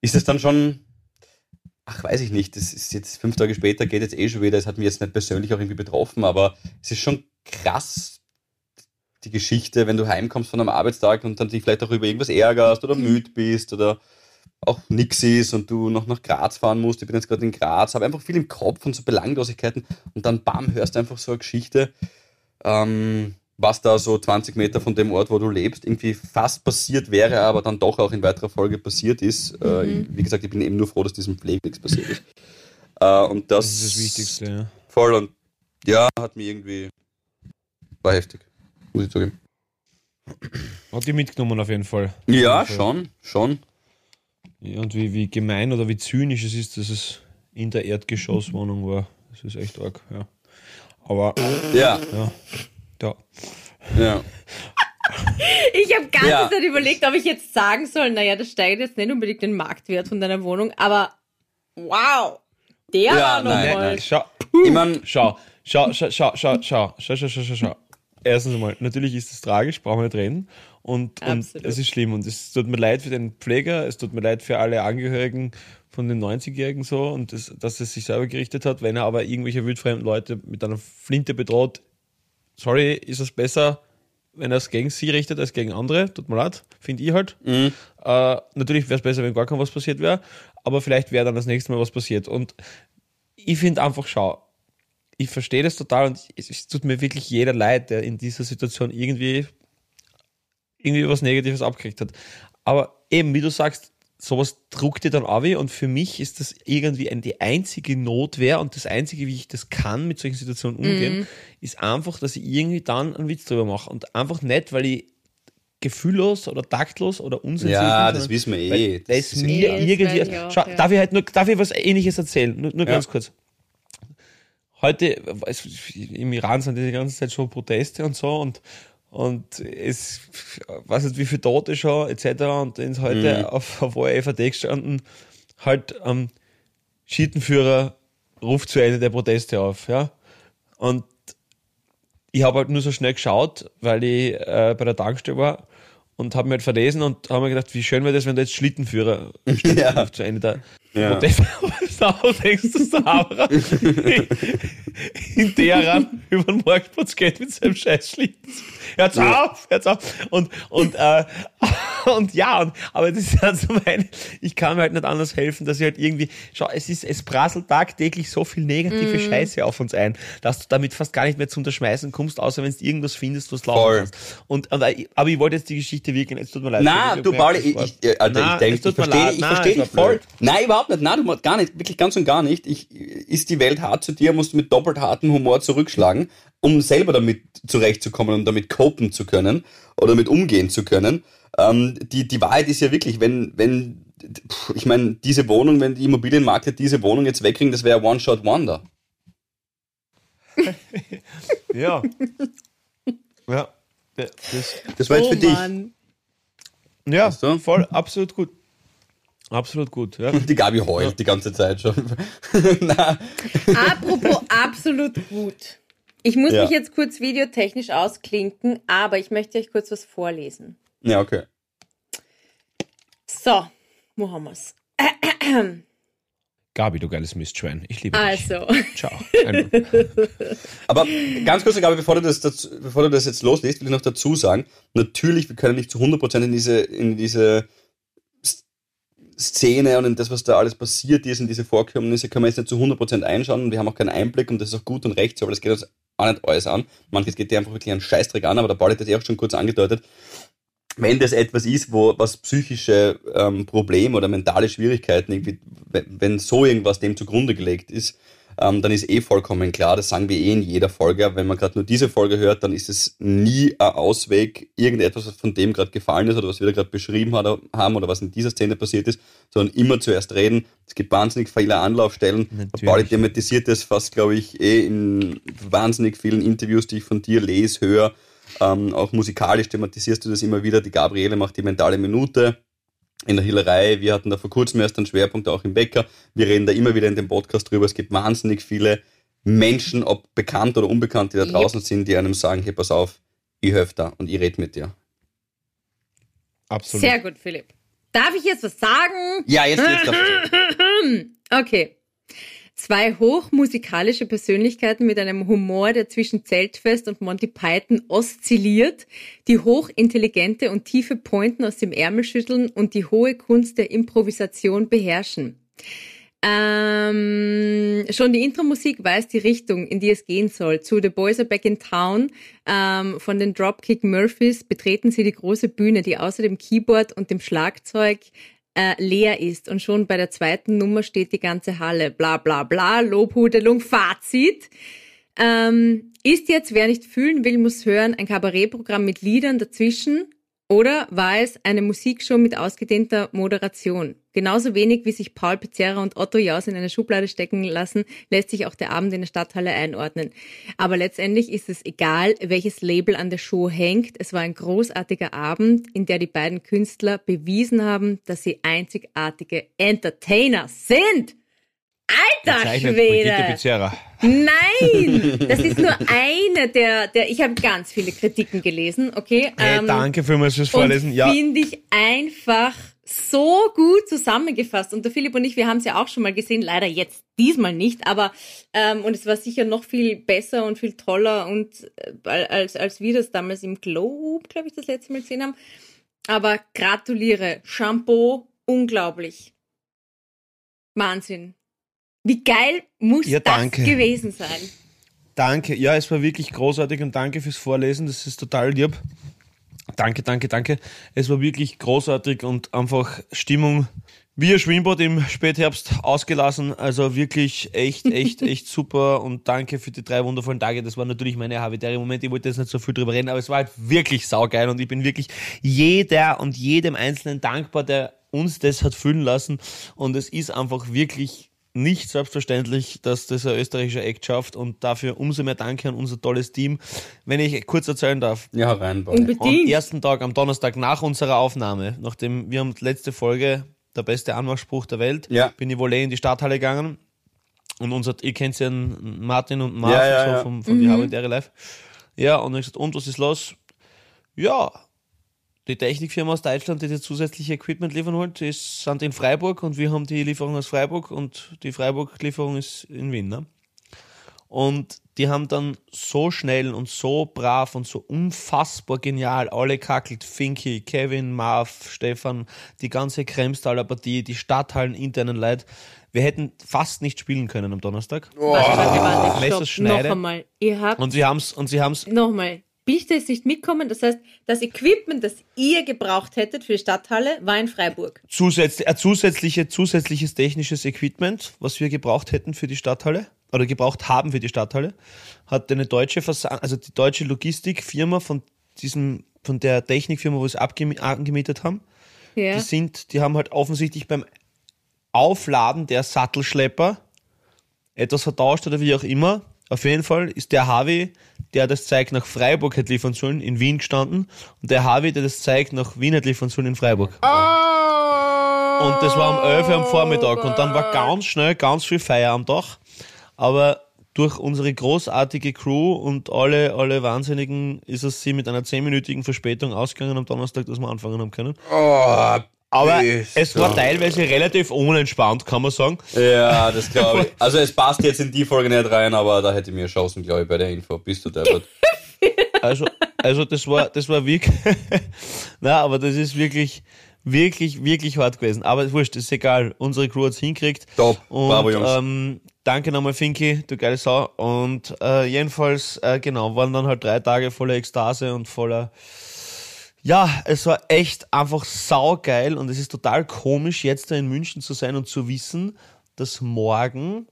ist es dann schon, ach, weiß ich nicht, das ist jetzt fünf Tage später, geht jetzt eh schon wieder. Es hat mich jetzt nicht persönlich auch irgendwie betroffen, aber es ist schon krass, die Geschichte, wenn du heimkommst von einem Arbeitstag und dann dich vielleicht auch über irgendwas ärgerst oder müde bist oder auch nix ist und du noch nach Graz fahren musst. Ich bin jetzt gerade in Graz, habe einfach viel im Kopf und so Belanglosigkeiten und dann bam, hörst du einfach so eine Geschichte, ähm, was da so 20 Meter von dem Ort, wo du lebst, irgendwie fast passiert wäre, aber dann doch auch in weiterer Folge passiert ist. Äh, wie gesagt, ich bin eben nur froh, dass diesem Pflege nichts passiert ist. Äh, und das, Das ist das Wichtigste, ja. Voll und ja, hat mir irgendwie war heftig, muss ich zugeben. Hat die mitgenommen auf jeden Fall. Ja, Auf jeden Fall. schon, schon. Ja, und wie, wie gemein oder wie zynisch es ist, dass es in der Erdgeschosswohnung war. Das ist echt arg, ja. Aber, Ja, ja, ja. ja. Ich habe ganze Ja. Zeit überlegt, ob ich jetzt sagen soll, naja, das steigert jetzt nicht unbedingt den Marktwert von deiner Wohnung, aber wow, der Ja, war nein, nochmal. nein. Schau, Ich mein, schau, schau, schau, schau, schau, schau, schau, schau, schau, schau, schau. Erstens einmal, natürlich ist es tragisch, brauchen wir nicht reden. Und, und es ist schlimm. Und es tut mir leid für den Pfleger, es tut mir leid für alle Angehörigen von den 90-Jährigen so und das, dass es sich selber gerichtet hat. Wenn er aber irgendwelche wildfremden Leute mit einer Flinte bedroht, sorry, ist es besser, wenn er es gegen sie richtet als gegen andere. Tut mir leid, finde ich halt. Äh, natürlich wäre es besser, wenn gar kein was passiert wäre, aber vielleicht wäre dann das nächste Mal was passiert. Und ich finde einfach, schau, ich verstehe das total und es, es tut mir wirklich jeder leid, der in dieser Situation irgendwie, irgendwie was Negatives abgekriegt hat. Aber eben, wie du sagst, sowas druckt dir dann ab und für mich ist das irgendwie ein, die einzige Notwehr und das einzige, wie ich das kann, mit solchen Situationen umgehen, ist einfach, dass ich irgendwie dann einen Witz drüber mache und einfach nicht, weil ich gefühllos oder taktlos oder unsensibel Ja, bin, das wissen wir eh. Das Das ist mir. Das irgendwie. auch, Schau, ja. darf ich halt nur, darf ich was ähnliches erzählen? Nur, nur Ja. ganz kurz. Heute, im Iran sind die ganze Zeit schon Proteste und so und, und es, weiß nicht wie viele Tote schon, etc. Und dann ist heute Mhm. auf, auf ORF.at gestanden, halt, ähm, Schietenführer ruft zu Ende der Proteste auf, ja. Und ich habe halt nur so schnell geschaut, weil ich äh, bei der Tankstelle war und habe mir halt verlesen und habe mir gedacht, wie schön wäre das, wenn da jetzt Schlittenführer Ja. zu Ende der. Ja. Und das denkst du, Sahara in Teheran über den Marktplatz geht mit seinem scheiß Schlitten. Hört's auf, hört's auf. Und, und, äh, und ja, und, aber das ist halt so meine, ich kann mir halt nicht anders helfen, dass ich halt irgendwie, schau, es ist, es prasselt tagtäglich so viel negative Scheiße auf uns ein, dass du damit fast gar nicht mehr zum Unterschmeißen kommst, außer wenn du irgendwas findest, was laufen kannst. Und, und, äh, aber ich wollte jetzt die Geschichte wirklich, es tut mir leid. Ich- du Pauli, ich, ich, äh, Alter, ich denke, ich verstehe ich Na, versteh es war dich voll. Nein, überhaupt nicht. Nein, du gar nicht, wirklich ganz und gar nicht. Ich, ist die Welt hart zu dir, musst du mit doppelt hartem Humor zurückschlagen, um selber damit zurechtzukommen und damit copen zu können oder damit umgehen zu können. Ähm, die, die Wahrheit ist ja wirklich, wenn, wenn, ich meine, diese Wohnung, wenn die Immobilienmakler diese Wohnung jetzt wegkriegen, das wäre One-Shot-Wonder. Ja. ja. Das, Das war jetzt oh für dich. Mann. ja, Weißt du? voll, absolut gut. Absolut gut, ja. Die Gabi heult die ganze Zeit schon. Apropos absolut gut. Ich muss Ja. mich jetzt kurz videotechnisch ausklinken, aber ich möchte euch kurz was vorlesen. ja, okay. So, wo haben wir's? Gabi, du geiles Mistschwein. Ich liebe Also, dich. Ciao. Ein- Aber ganz kurz, Gabi, bevor du das, dazu, bevor du das jetzt loslässt, will ich noch dazu sagen, natürlich, wir können nicht zu 100% in diese, in diese Szene und in das, was da alles passiert ist, in diese Vorkommnisse, können wir jetzt nicht zu 100% einschauen wir haben auch keinen Einblick und das ist auch gut und recht so, aber das geht uns auch nicht alles an. Manches geht dir einfach wirklich einen Scheißdreck an, aber der Paul hat das ja auch schon kurz angedeutet. Wenn das etwas ist, wo was psychische ähm, Probleme oder mentale Schwierigkeiten irgendwie, wenn so irgendwas dem zugrunde gelegt ist, ähm, dann ist eh vollkommen klar, das sagen wir eh in jeder Folge, aber wenn man gerade nur diese Folge hört, dann ist es nie ein Ausweg, irgendetwas, was von dem gerade gefallen ist oder was wir da gerade beschrieben hat, haben oder was in dieser Szene passiert ist, sondern immer zuerst reden. Es gibt wahnsinnig viele Anlaufstellen. Natürlich. Pauli thematisiert das fast, glaube ich, eh in wahnsinnig vielen Interviews, die ich von dir lese, höre. Ähm, auch musikalisch thematisierst du das immer wieder. Die Gabriele macht die mentale Minute in der Hillerei. Wir hatten da vor kurzem erst einen Schwerpunkt auch im Bäcker. Wir reden da immer wieder in dem Podcast drüber. Es gibt wahnsinnig viele Menschen, ob bekannt oder unbekannt, die da Yep. draußen sind, die einem sagen, hey, pass auf, ich helfe da und ich rede mit dir. Absolut. sehr gut, Philipp. Darf ich jetzt was sagen? Ja, jetzt jetzt darfst Okay. Zwei hochmusikalische Persönlichkeiten mit einem Humor, der zwischen Zeltfest und Monty Python oszilliert, die hochintelligente und tiefe Pointen aus dem Ärmel schütteln und die hohe Kunst der Improvisation beherrschen. Ähm, schon die Intro-Musik weiß die Richtung, in die es gehen soll. Zu The Boys Are Back in Town ähm, von den Dropkick Murphys betreten sie die große Bühne, die außer dem Keyboard und dem Schlagzeug äh, leer ist. Und schon bei der zweiten Nummer steht die ganze Halle. Bla bla bla, Lobhudelung, Fazit. Ähm, ist jetzt, wer nicht fühlen will, muss hören, ein Kabarettprogramm mit Liedern dazwischen oder war es eine Musikshow mit ausgedehnter Moderation? Genauso wenig wie sich Paul Pizzerra und Otto Jaus in eine Schublade stecken lassen, lässt sich auch der Abend in der Stadthalle einordnen. Aber letztendlich ist es egal, welches Label an der Show hängt. Es war ein großartiger Abend, in der die beiden Künstler bewiesen haben, dass sie einzigartige Entertainer sind. Alter Schwede! Nein, das ist nur eine der, der ich habe ganz viele Kritiken gelesen, okay? Hey, Ähm, danke vielmals fürs Vorlesen. Ja, finde ich einfach so gut zusammengefasst. Und der Philipp und ich, wir haben es ja auch schon mal gesehen, leider jetzt diesmal nicht, aber ähm, und es war sicher noch viel besser und viel toller und äh, als als wir das damals im Globe, glaube ich, das letzte Mal gesehen haben. Aber gratuliere, Shampoo, unglaublich, Wahnsinn. Wie geil muss Ja, das gewesen sein? danke. Ja, es war wirklich großartig und danke fürs Vorlesen. Das ist total lieb. Danke, danke, danke. Es war wirklich großartig und einfach Stimmung wie ein Schwimmbad im Spätherbst ausgelassen. Also wirklich echt, echt, echt super und danke für die drei wundervollen Tage. Das waren natürlich meine habitäre Momente. Ich wollte jetzt nicht so viel drüber reden, aber es war halt wirklich saugeil und ich bin wirklich jeder und jedem Einzelnen dankbar, der uns das hat fühlen lassen. Und es ist einfach wirklich nicht selbstverständlich, dass das ein österreichischer Act schafft und dafür umso mehr Danke an unser tolles Team. Wenn ich kurz erzählen darf, Ja, rein, Pauli. am Unbedingt. ersten Tag, am Donnerstag nach unserer Aufnahme, nachdem wir haben die letzte Folge, der beste Anmachspruch der Welt, Ja. bin ich wohl eh in die Stadthalle gegangen und unser, ihr kennt ja Martin und Marv Ja, ja, und so ja. vom, von die Habitäre Live. Ja, und ich gesagt, und was ist los? Ja, die Technikfirma aus Deutschland, die das zusätzliche Equipment liefern wollte, ist, sind in Freiburg und wir haben die Lieferung aus Freiburg und die Freiburg-Lieferung ist in Wien. Ne? Und die haben dann so schnell und so brav und so unfassbar genial alle kackelt. Finky, Kevin, Marv, Stefan, die ganze Kremstaler Partie, die Stadthallen, internen Leute. Wir hätten fast nicht spielen können am Donnerstag. Warte, warte, warte, Messer stopp, noch einmal. Ihr habt, Und sie haben's, und sie haben's, nochmal, Ist nicht mitkommen, das heißt, das Equipment, das ihr gebraucht hättet für die Stadthalle, war in Freiburg. zusätzlich, äh, zusätzliche, zusätzliches technisches Equipment, was wir gebraucht hätten für die Stadthalle oder gebraucht haben für die Stadthalle, hat eine deutsche Versand, also die deutsche Logistikfirma von diesem, von der Technikfirma, wo wir es angemietet haben, Ja. die sind, die haben halt offensichtlich beim Aufladen der Sattelschlepper etwas vertauscht oder wie auch immer. Auf jeden Fall ist der Harvey, der das Zeug nach Freiburg hätte liefern sollen, in Wien gestanden und der Harvey, der das Zeug nach Wien hätte liefern sollen, in Freiburg. Und das war um 11 Uhr am Vormittag und dann war ganz schnell ganz viel Feier am Tag. Aber durch unsere großartige Crew und alle, alle Wahnsinnigen ist es sie mit einer zehnminütigen Verspätung ausgegangen am Donnerstag, dass wir anfangen haben können. Oh, Aber bist es war du. teilweise relativ unentspannt, kann man sagen. Ja, das glaube ich. Also es passt jetzt in die Folge nicht rein, aber da hätte ich mir Chancen, glaube ich, bei der Info. Bist du deppert? Also, also das war, das war wirklich, na, aber das ist wirklich, wirklich, wirklich hart gewesen. Aber wurscht, ist egal. Unsere Crew hat's hingekriegt. Top. Und, Bravo, Jungs. Ähm, danke nochmal, Finky, du geile Sau. Und äh, jedenfalls, äh, genau, waren dann halt drei Tage voller Ekstase und voller. Ja, es war echt einfach saugeil und es ist total komisch, jetzt da in München zu sein und zu wissen, dass morgen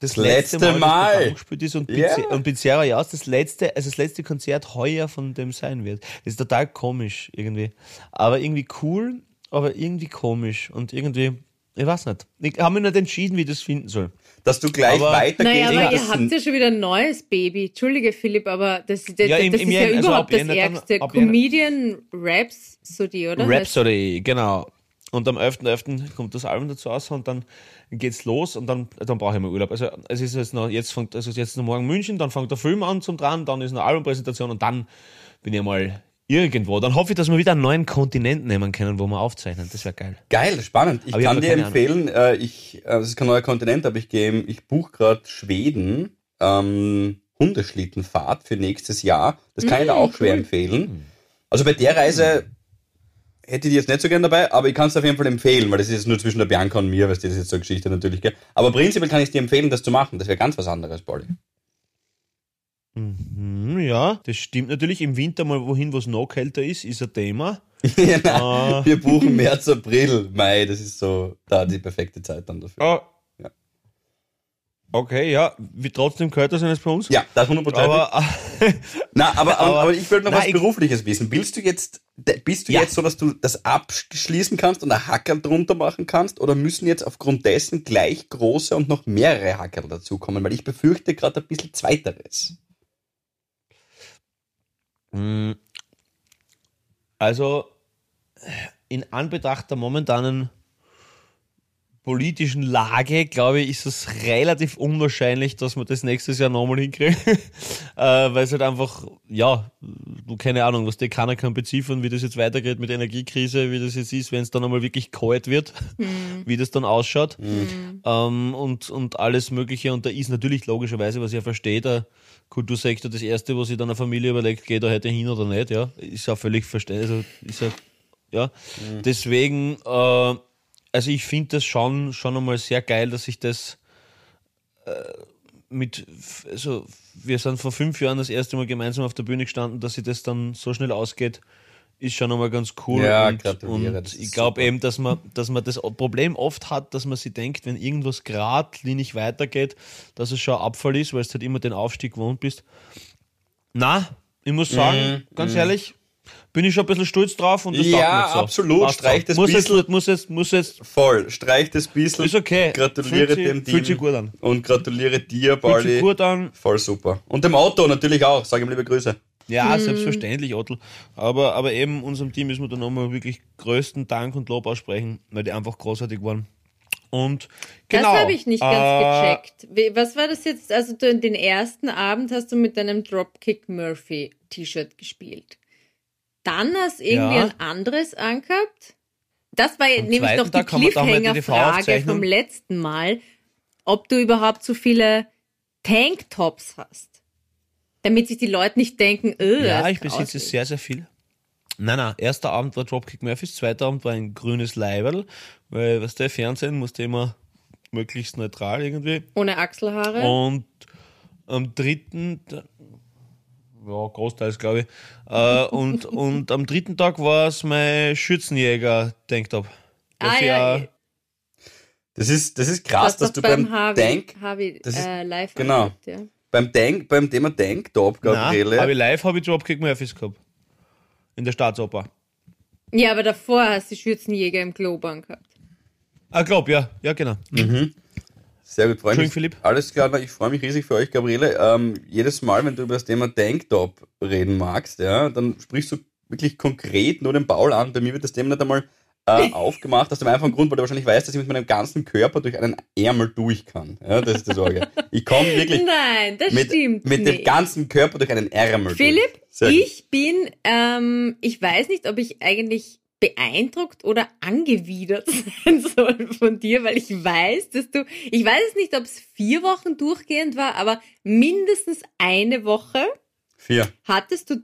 das letzte, Letzte Mal, Mal. gespielt ist und, Pizzeria ja das letzte, also das letzte Konzert heuer von dem sein wird. Das ist total komisch irgendwie. Aber irgendwie cool, aber irgendwie komisch und irgendwie, ich weiß nicht. Ich habe mich nicht entschieden, wie ich das finden soll. Dass du gleich Aber- weitergehst. Naja, aber ihr habt ja schon wieder ein neues Baby. Entschuldige, Philipp, aber das, das, Ja, das im- ist im ja Jänner, also überhaupt das Ärgste. Comedian Raps, so die, oder? Rhapsody, genau. Und am 11.11. kommt das Album dazu aus und dann geht's los und dann, dann brauche ich mal Urlaub. Also es ist jetzt noch, jetzt fängt, also jetzt noch morgen München, dann fängt der Film an zum dran, dann ist eine Albumpräsentation und dann bin ich mal irgendwo. Dann hoffe ich, dass wir wieder einen neuen Kontinent nehmen können, wo wir aufzeichnen. Das wäre geil. Geil, spannend. Ich Aber kann dir empfehlen, äh, ich, äh, das ist kein neuer Kontinent, aber ich gehe, ich buche gerade Schweden, ähm, Hundeschlittenfahrt für nächstes Jahr. Das kann ich dir auch schwer empfehlen. Also bei der Reise hätte ich die jetzt nicht so gern dabei, aber ich kann es auf jeden Fall empfehlen, weil das ist jetzt nur zwischen der Bianca und mir, weil das ist jetzt so eine Geschichte natürlich, gell? Aber prinzipiell kann ich dir empfehlen, das zu machen. Das wäre ganz was anderes, Polly. Hm, ja, das stimmt natürlich. Im Winter mal wohin, wo es noch kälter ist, ist ein Thema. Ja, Ah. Wir buchen März, April, Mai, das ist so da die perfekte Zeit dann dafür. Ah. Ja. Okay, ja, wie trotzdem kälter sind es bei uns. Ja, das 100%. Aber Na, aber, aber, Aber- ich will noch Nein, was ich- Berufliches wissen. Bist du jetzt, bist du Ja. jetzt so, dass du das abschließen kannst und ein Hackerl drunter machen kannst? Oder müssen jetzt aufgrund dessen gleich große und noch mehrere Hackerl dazukommen? Weil ich befürchte gerade ein bisschen Zweiteres. Mm, Also, in Anbetracht der momentanen politischen Lage, glaube ich, ist es relativ unwahrscheinlich, dass wir das nächstes Jahr nochmal hinkriegen. äh, weil es halt einfach, ja, du keine Ahnung, was die keiner kann beziffern, wie das jetzt weitergeht mit der Energiekrise, wie das jetzt ist, wenn es dann einmal wirklich kalt wird, wie das dann ausschaut. Ähm, und, und alles Mögliche. Und da ist natürlich logischerweise, was ich ja verstehe, der Kultursektor das Erste, was sich dann eine Familie überlegt, geht er heute hin oder nicht, ja. Ist ja völlig verständlich. Also ist ja, ja. Deswegen, äh, also ich finde das schon, schon einmal sehr geil, dass ich das äh, mit, also wir sind vor fünf Jahren das erste Mal gemeinsam auf der Bühne gestanden, dass sich das dann so schnell ausgeht, ist schon einmal ganz cool. Ja, und, und ich glaube eben, dass man, dass man das Problem oft hat, dass man sich denkt, wenn irgendwas geradlinig weitergeht, dass es schon ein Abfall ist, weil du halt immer den Aufstieg gewohnt bist. Na, ich muss sagen, ganz ehrlich, bin ich schon ein bisschen stolz drauf und das Mhm, Ja, so. absolut. Passt Streich das muss bisschen- jetzt, muss jetzt, muss jetzt, Voll. Streich das bisschen. ist okay. Gratuliere fühlt dem Team. Fühlt sich gut an. Und gratuliere dir, Fühlt Barley. sich gut an. Voll super. Und dem Auto natürlich auch. Sag ihm liebe Grüße. Ja, selbstverständlich, Otto. Aber, aber eben unserem Team müssen wir dann nochmal wirklich größten Dank und Lob aussprechen, weil die einfach großartig waren. Und genau. Das habe ich nicht ganz äh, gecheckt. Was war das jetzt? Also du, den ersten Abend hast du mit deinem Dropkick Murphy T-Shirt gespielt. dann hast du irgendwie Ja. ein anderes angehabt. Das war Am nämlich noch die da Cliffhanger-Frage vom letzten Mal, ob du überhaupt so viele Tanktops hast. Damit sich die Leute nicht denken, äh, Ja, ich besitze sehr, sehr viel. Nein, nein, erster Abend war Dropkick Murphys, zweiter Abend war ein grünes Leiberl, weil, was der Fernsehen musste immer möglichst neutral irgendwie. Ohne Achselhaare. Und am dritten, ja, großteils glaube ich, äh, und, und am dritten Tag war es mein Schützenjäger Tanktop. Was ah, ja, ja, Das ist, das ist du krass, dass du beim beim Harvey, Tank, Harvey das ist- äh, live genau. angehabt, ja. Beim Tank, beim Thema Tanktop, Gabriele. habe ich live habe ich Dropkick Murphys gehabt. In der Staatsoper. Ja, aber davor hast du die Schürzenjäger im Globan gehabt. Ah, glaub, ja, ja, genau. Sehr gut, freue mich. Philipp. Alles klar, ich freue mich riesig für euch, Gabriele. Ähm, jedes Mal, wenn du über das Thema Tanktop reden magst, ja, dann sprichst du wirklich konkret nur den Paul an. Bei mir wird das Thema nicht einmal äh, aufgemacht, aus dem einfachen Grund, weil du wahrscheinlich weißt, dass ich mit meinem ganzen Körper durch einen Ärmel durch kann. Ja, das ist die Sorge. Ich komme wirklich Nein, das mit, stimmt mit nicht. dem ganzen Körper durch einen Ärmel Philipp, durch. Ich bin, ähm, ich weiß nicht, ob ich eigentlich beeindruckt oder angewidert sein soll von dir, weil ich weiß, dass du, ich weiß es nicht, ob es vier Wochen durchgehend war, aber mindestens eine Woche Vier. hattest du,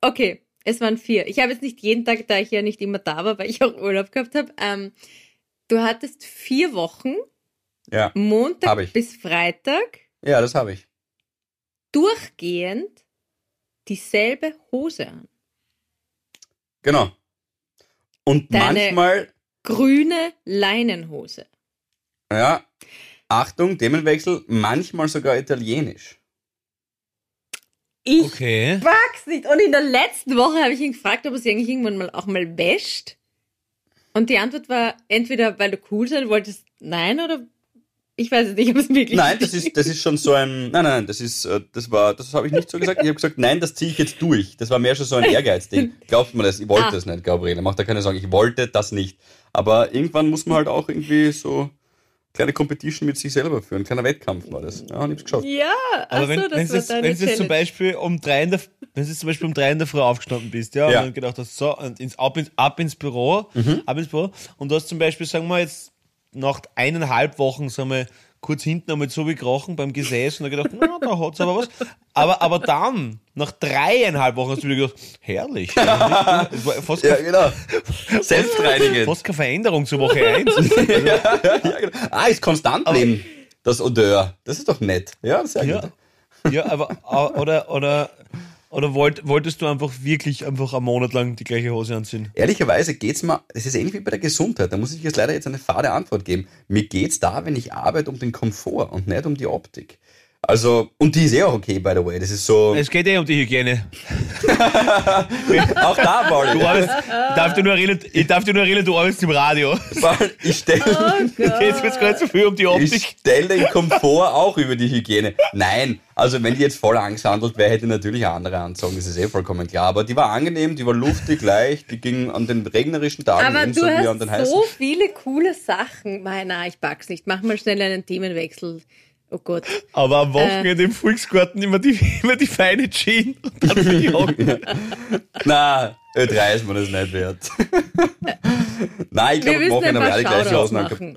okay, es waren vier. Ich habe jetzt nicht jeden Tag, da ich ja nicht immer da war, weil ich auch Urlaub gehabt habe, ähm, du hattest vier Wochen, Ja. Montag ich. bis Freitag, Ja, das habe ich. durchgehend dieselbe Hose an. Genau. Und Deine- manchmal, Grüne Leinenhose. ja, Achtung, Themenwechsel, manchmal sogar italienisch. Ich Okay. mag's nicht. Und in der letzten Woche habe ich ihn gefragt, ob er sie eigentlich irgendwann mal auch mal wäscht. Und die Antwort war entweder, weil du cool sein wolltest, nein, oder ich weiß es nicht, ob es wirklich Nein, das ist, das ist schon so ein, nein, nein, das ist, äh, das war, das habe ich nicht so gesagt. Ich habe gesagt, nein, das ziehe ich jetzt durch. Das war mehr schon so ein Ehrgeizding. Glaubt mir das, ich wollte Ah. das nicht, Gabriele. Macht da keine Sorgen, ich wollte das nicht. Aber irgendwann muss man halt auch irgendwie so kleine Competition mit sich selber führen. Kleiner Wettkampf war das. Ja, und ich hab's geschafft. Ja, Aber wenn, jetzt, deine wenn du jetzt zum. Beispiel um drei in der, wenn du jetzt zum Beispiel um drei in der Früh aufgestanden bist, ja, Ja. und dann gedacht hast, so, und ins, ab, ins, ab ins Büro, Mhm. ab ins Büro, und du hast zum Beispiel, sagen wir jetzt, nach eineinhalb Wochen, sagen wir, kurz hinten einmal so gekrochen beim Gesäß und dann gedacht, na, da hat's aber was. Aber, aber dann, nach dreieinhalb Wochen hast du wieder gedacht, herrlich. Ja, keine, genau. Selbstreinigend. fast keine Veränderung zur Woche eins. ja, genau. Ah, ist konstant bleiben. Das Odeur. Das ist doch nett. Ja, sehr Ja, gut. ja aber oder, oder, oder wollt, wolltest du einfach wirklich einfach einen Monat lang die gleiche Hose anziehen? Ehrlicherweise geht's mir, es ist ähnlich wie bei der Gesundheit, da muss ich jetzt leider jetzt eine fade Antwort geben. Mir geht's da, wenn ich arbeite, um den Komfort und nicht um die Optik. Also, und die ist eh auch okay, by the way. Das ist so, Es geht eh um die Hygiene. auch da, Pauli. Du arbeitest, ich, darf dir nur erinnern, ich darf dir nur erinnern, du arbeitest im Radio. Paul, ich stelle Oh Jetzt wird es gar nicht so viel um die ich Optik. stell den Komfort auch über die Hygiene. Nein, also wenn die jetzt voll angehandelt wäre, hätte ich natürlich eine andere anzogen, das ist eh vollkommen klar. Aber die war angenehm, die war luftig, leicht, die ging an den regnerischen Tagen Aber ebenso du wie an hast den heißen. so viele coole Sachen. Nein, nein, ich pack's nicht. Mach mal schnell einen Themenwechsel. Oh Gott. Aber am Wochenende im Volksgarten immer die, immer die feine Jeans und dann für die Augen. Na, Ö3 ist mir das nicht wert. Nein, ich Wir glaube, am Wochenende habe ich paar alle gleiche.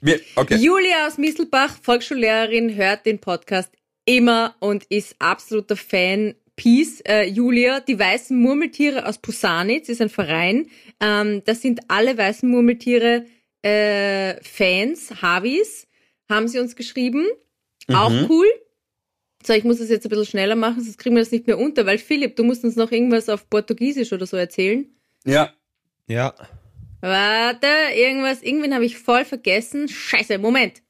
Mir- Okay. Julia aus Misselbach, Volksschullehrerin, hört den Podcast immer und ist absoluter Fan. Peace, äh, Julia, die weißen Murmeltiere aus Pusanitz ist ein Verein. Ähm, das sind alle weißen Murmeltiere äh, Fans, Havis, haben sie uns geschrieben. Auch Mhm. cool. So, ich muss das jetzt ein bisschen schneller machen, sonst kriegen wir das nicht mehr unter, weil Philipp, du musst uns noch irgendwas auf Portugiesisch oder so erzählen. Ja, Ja. Warte, irgendwas, irgendwen habe ich voll vergessen. Scheiße, Moment.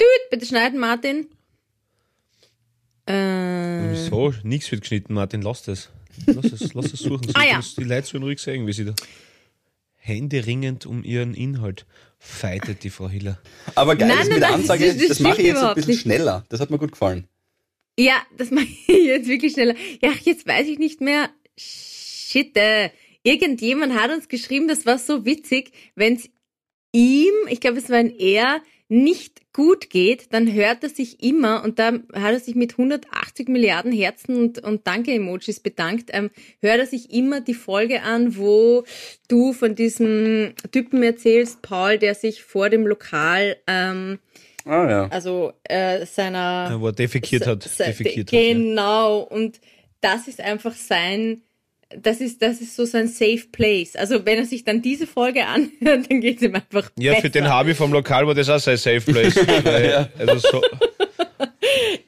Düt, bitte schneiden, Martin. Äh, Wieso? Nichts wird geschnitten, Martin, lass das. Lass es, lass es suchen. Ah, ja. Die Leute sollen ruhig sagen, wie sie da händeringend um ihren Inhalt fightet, die Frau Hiller. aber geil, Nein, das nein, mit der nein, Ansage, das- das, das mache ich jetzt ein bisschen nicht. schneller. Das hat mir gut gefallen. ja, das mache ich jetzt wirklich schneller. Ja, jetzt weiß ich nicht mehr. Shit, äh, irgendjemand hat uns geschrieben, das war so witzig, wenn's ihm, ich glaube, es war ein er, nicht gut geht, dann hört er sich immer, und da hat er sich mit 180 Milliarden Herzen und, und Danke-Emojis bedankt, ähm, hört er sich immer die Folge an, wo du von diesem Typen erzählst, Paul, der sich vor dem Lokal, ähm, Ah, ja. also äh, seiner... Wo er defekiert hat. Defekiert hat ja. genau, und das ist einfach sein... Das ist, das ist so sein Safe Place. Also wenn er sich dann diese Folge anhört, dann geht es ihm einfach Ja, für den besser. Harvey vom Lokal war das auch sein Safe Place. Weil, also so,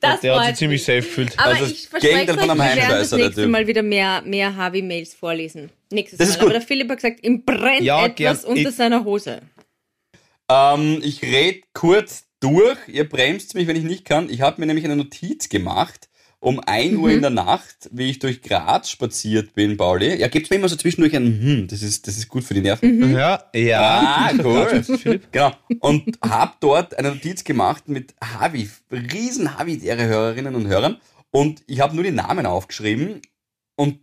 Das der hat sich ziemlich safe gefühlt. Aber Also ich verspreche euch, wir werden das nächste. Mal wieder mehr, mehr Harvey-Mails vorlesen. Nächstes Das ist Mal. Aber gut. der Philipp hat gesagt, ihm brennt Ja, etwas gern. unter Ich- seiner Hose. Ähm, ich red kurz durch. Ihr bremst mich, wenn ich nicht kann. Ich habe mir nämlich eine Notiz gemacht um 1 Uhr in der Nacht, wie ich durch Graz spaziert bin, Pauli. Ja, gibt's mir immer so zwischendurch ein Hm, das ist, das ist gut für die Nerven. Ja, ja. Ah, cool. Genau. Und hab dort eine Notiz gemacht mit Havi, riesen Havi-Ehre Hörerinnen und Hörern. Und ich habe nur die Namen aufgeschrieben. Und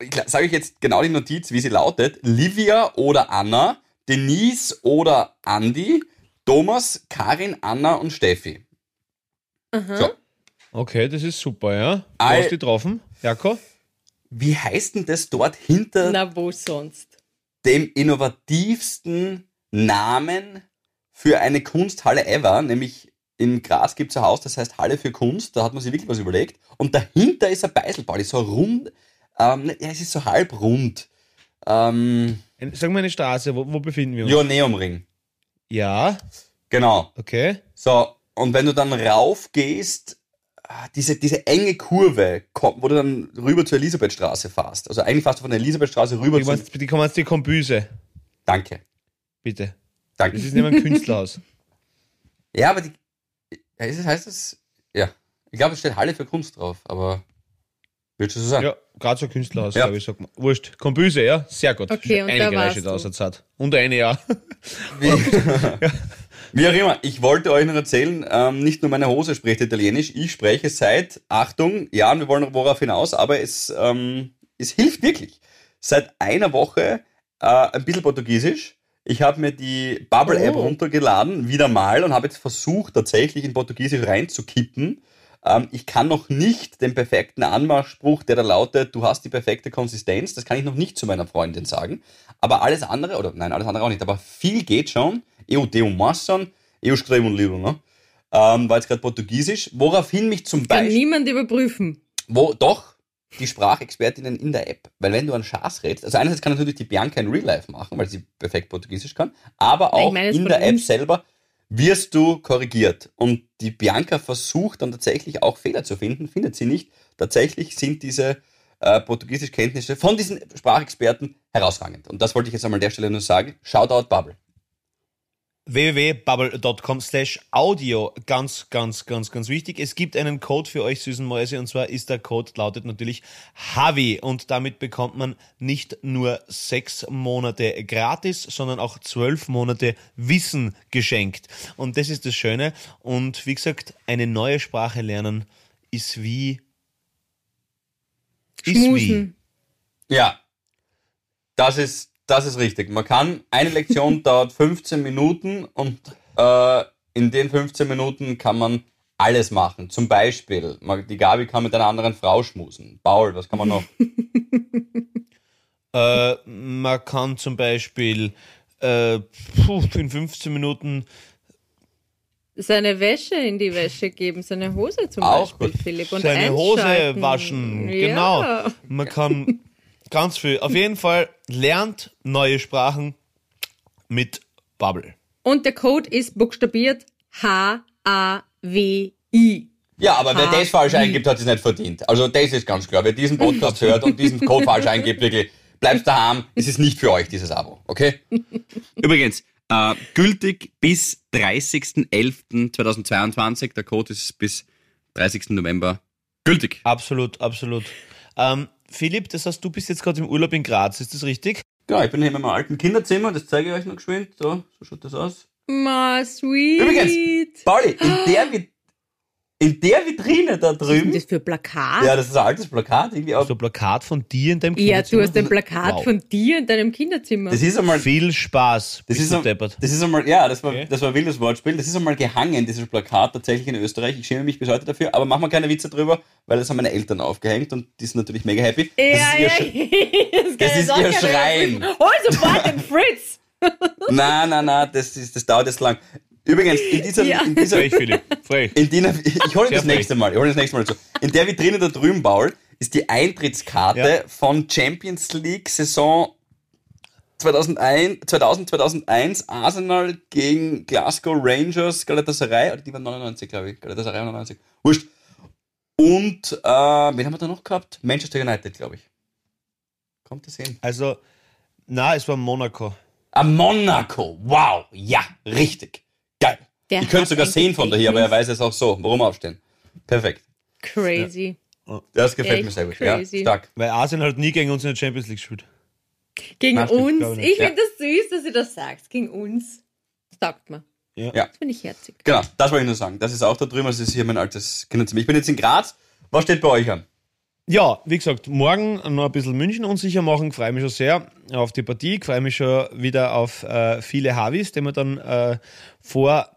ich sage euch jetzt genau die Notiz, wie sie lautet. Livia oder Anna, Denise oder Andi, Thomas, Karin, Anna und Steffi. So. Okay, das ist super, ja. Du All- hast die getroffen, Jako? Wie heißt denn das dort hinter Na, wo sonst? dem innovativsten Namen für eine Kunsthalle ever, nämlich in Graz gibt es ein Haus, das heißt Halle für Kunst, da hat man sich wirklich was überlegt. Und dahinter ist ein Beiselbau, so rund, ähm, ja, es ist so halb rund. Ähm, Ein- Sag mal eine Straße, wo, wo befinden wir uns? ja, Neumring. Ja, Genau. okay. So, und wenn du dann rauf gehst, diese, diese enge Kurve, kommt, wo du dann rüber zur Elisabethstraße fährst. Also eigentlich fährst du von der Elisabethstraße rüber Die, zu. meinst, die kommen jetzt die Kombüse, Danke. bitte. Danke. Das ist nicht mehr ein Künstlerhaus. Ja, aber die. Ja, ist es, heißt es. Ja. Ich glaube, es steht Halle für Kunst drauf, aber. Wird schon so sein. Ja, gerade so ein Künstlerhaus, Ja. glaube ich, sag mal. Wurscht. Kombüse, ja, sehr gut. Okay, und eine da Geräusche warst da du. Und eine, ja. Wie, wie auch immer, ich wollte euch noch erzählen, ähm, nicht nur meine Hose spricht Italienisch, ich spreche seit, Achtung, ja, wir wollen noch worauf hinaus, aber es, ähm, es hilft wirklich. Seit einer Woche äh, ein bisschen Portugiesisch. Ich habe mir die Bubble-App Oh. runtergeladen, wieder mal, und habe jetzt versucht, tatsächlich in Portugiesisch reinzukippen. Ähm, ich kann noch nicht den perfekten Anmachspruch, der da lautet, du hast die perfekte Konsistenz, das kann ich noch nicht zu meiner Freundin sagen. Aber alles andere, oder nein, alles andere auch nicht, aber viel geht schon. Eu tenho maçã, eu escrevo um livro, ne? Ähm, war jetzt gerade Portugiesisch, woraufhin mich zum Kann Beispiel, niemand überprüfen. wo doch die Sprachexpertinnen in der App, weil wenn du an Schaß redest, also einerseits kann natürlich die Bianca in Real Life machen, weil sie perfekt Portugiesisch kann, aber auch meine in der App selber wirst du korrigiert. Und die Bianca versucht dann tatsächlich auch Fehler zu finden, findet sie nicht. Tatsächlich sind diese äh, Portugiesischkenntnisse von diesen Sprachexperten herausragend. Und das wollte ich jetzt einmal an der Stelle nur sagen. Shoutout Bubble. www.bubble.com slash audio. Ganz, ganz, ganz, ganz wichtig. Es gibt einen Code für euch süßen Mäuse und zwar ist der Code, lautet natürlich HAVI und damit bekommt man nicht nur sechs Monate gratis, sondern auch zwölf Monate Wissen geschenkt. Und das ist das Schöne. Und wie gesagt, eine neue Sprache lernen ist wie... Ist wie. Schmusen. Ja, das ist, das ist richtig. Man kann, eine Lektion dauert 15 Minuten und äh, in den 15 Minuten kann man alles machen. Zum Beispiel, man- die Gabi kann mit einer anderen Frau schmusen. Paul, was kann man noch? Äh, man kann zum Beispiel äh, in 15 Minuten Seine Wäsche in die Wäsche geben, seine Hose zum Auch Beispiel, gut. Philipp. Und seine Hose waschen. Ja. Genau. Man kann ganz viel. Auf jeden Fall lernt neue Sprachen mit Bubble. Und der Code ist buchstabiert H-A-W-I. Ja, aber wer das falsch eingibt, hat es nicht verdient. Also das ist ganz klar. Wer diesen Podcast hört und diesen Code falsch eingibt, wirklich, bleibt daheim. Es ist nicht für euch, dieses Abo, okay? Übrigens, äh, gültig bis 30.11.2022. Der Code ist bis 30. November gültig. Absolut, absolut. Ähm, Philipp, das heißt, du bist jetzt gerade im Urlaub in Graz, ist das richtig? Genau, ich bin hier in meinem alten Kinderzimmer, das zeige ich euch noch geschwind. So, so schaut das aus. Ma, sweet. Übrigens, Pauli, in der wir In der Vitrine da Was ist denn drüben. das für Plakat? Ja, das ist ein altes Plakat. Irgendwie auch. So ein Plakat von dir in deinem Ja, Kinderzimmer. du hast ein Plakat Wow. von dir in deinem Kinderzimmer. Das ist einmal. Viel Spaß. Das ist, deppert. das ist einmal, ja, das war, Okay. das war ein wildes Wortspiel. Das ist einmal gehangen, dieses Plakat tatsächlich in Österreich. Ich schäme mich bis heute dafür, aber machen wir keine Witze drüber, weil das haben meine Eltern aufgehängt und die sind natürlich mega happy. ja, das ist ihr ja, Sch- das, kann das jetzt ist auch ihr Schrein. mehr- Hol sofort den Fritz! Nein, nein, nein, das, ist, das dauert jetzt lang. Übrigens, in dieser, Ja. in dieser, Frech, Philipp. Frech. in dieser ich hole das nächste Mal, ich hole das nächste Mal dazu. In der Vitrine da drüben, Paul, ist die Eintrittskarte Ja. von Champions League Saison 2001, 2000, 2001 Arsenal gegen Glasgow Rangers, Galatasaray, oder die waren 99, glaube ich, Galatasaray 99, wurscht. Und, äh, wen haben wir da noch gehabt? Manchester United, glaube ich. Kommt das hin? Also, na, es war Monaco. Ah, Monaco, wow, ja, richtig, geil. Der ich könnte sogar sehen von daher, aber er weiß es auch so. Warum aufstehen? Perfekt. Crazy. Das gefällt Echt mir sehr gut. crazy. Ja, stark. Weil Arsenal hat nie gegen uns in der Champions League gespielt. Gegen stimmt, uns. glaube ich Ich finde das süß, dass du das sagst. Gegen uns. Das taugt mir. Ja. Ja. Das finde ich herzig. Genau, das wollte ich nur sagen. Das ist auch da drüben, das ist hier mein altes Kinderzimmer. Ich bin jetzt in Graz. Was steht bei euch an? Ja, wie gesagt, morgen noch ein bisschen München unsicher machen. Freue mich schon sehr auf die Partie. Freue mich schon wieder auf äh, viele Havis, die wir dann äh, vor,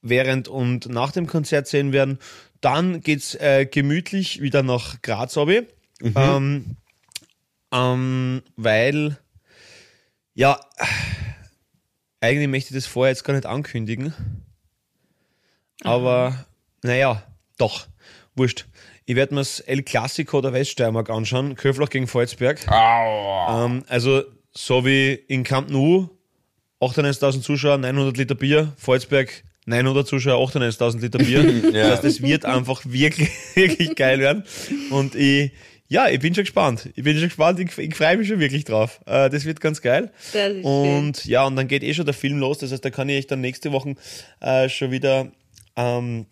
während und nach dem Konzert sehen werden. Dann geht's äh, gemütlich wieder nach Graz, habe ähm, ähm, weil, ja, eigentlich möchte ich das vorher jetzt gar nicht ankündigen. Aber, naja, doch, wurscht. Ich werde mir das El Clasico der Weststeiermark anschauen, Köflach gegen Volzberg. Ähm, also, so wie in Camp Nou, 98.000 Zuschauer, 900 Liter Bier, Volzberg 900 Zuschauer, 98.000 Liter Bier. Ja. Das heißt, es wird einfach wirklich, wirklich geil werden. Und ich, ja, ich bin schon gespannt. Ich bin schon gespannt, ich, ich freue mich schon wirklich drauf. Äh, das wird ganz geil. Ist schön. Und ja, und dann geht eh schon der Film los. Das heißt, da kann ich euch dann nächste Woche äh, schon wieder ähm,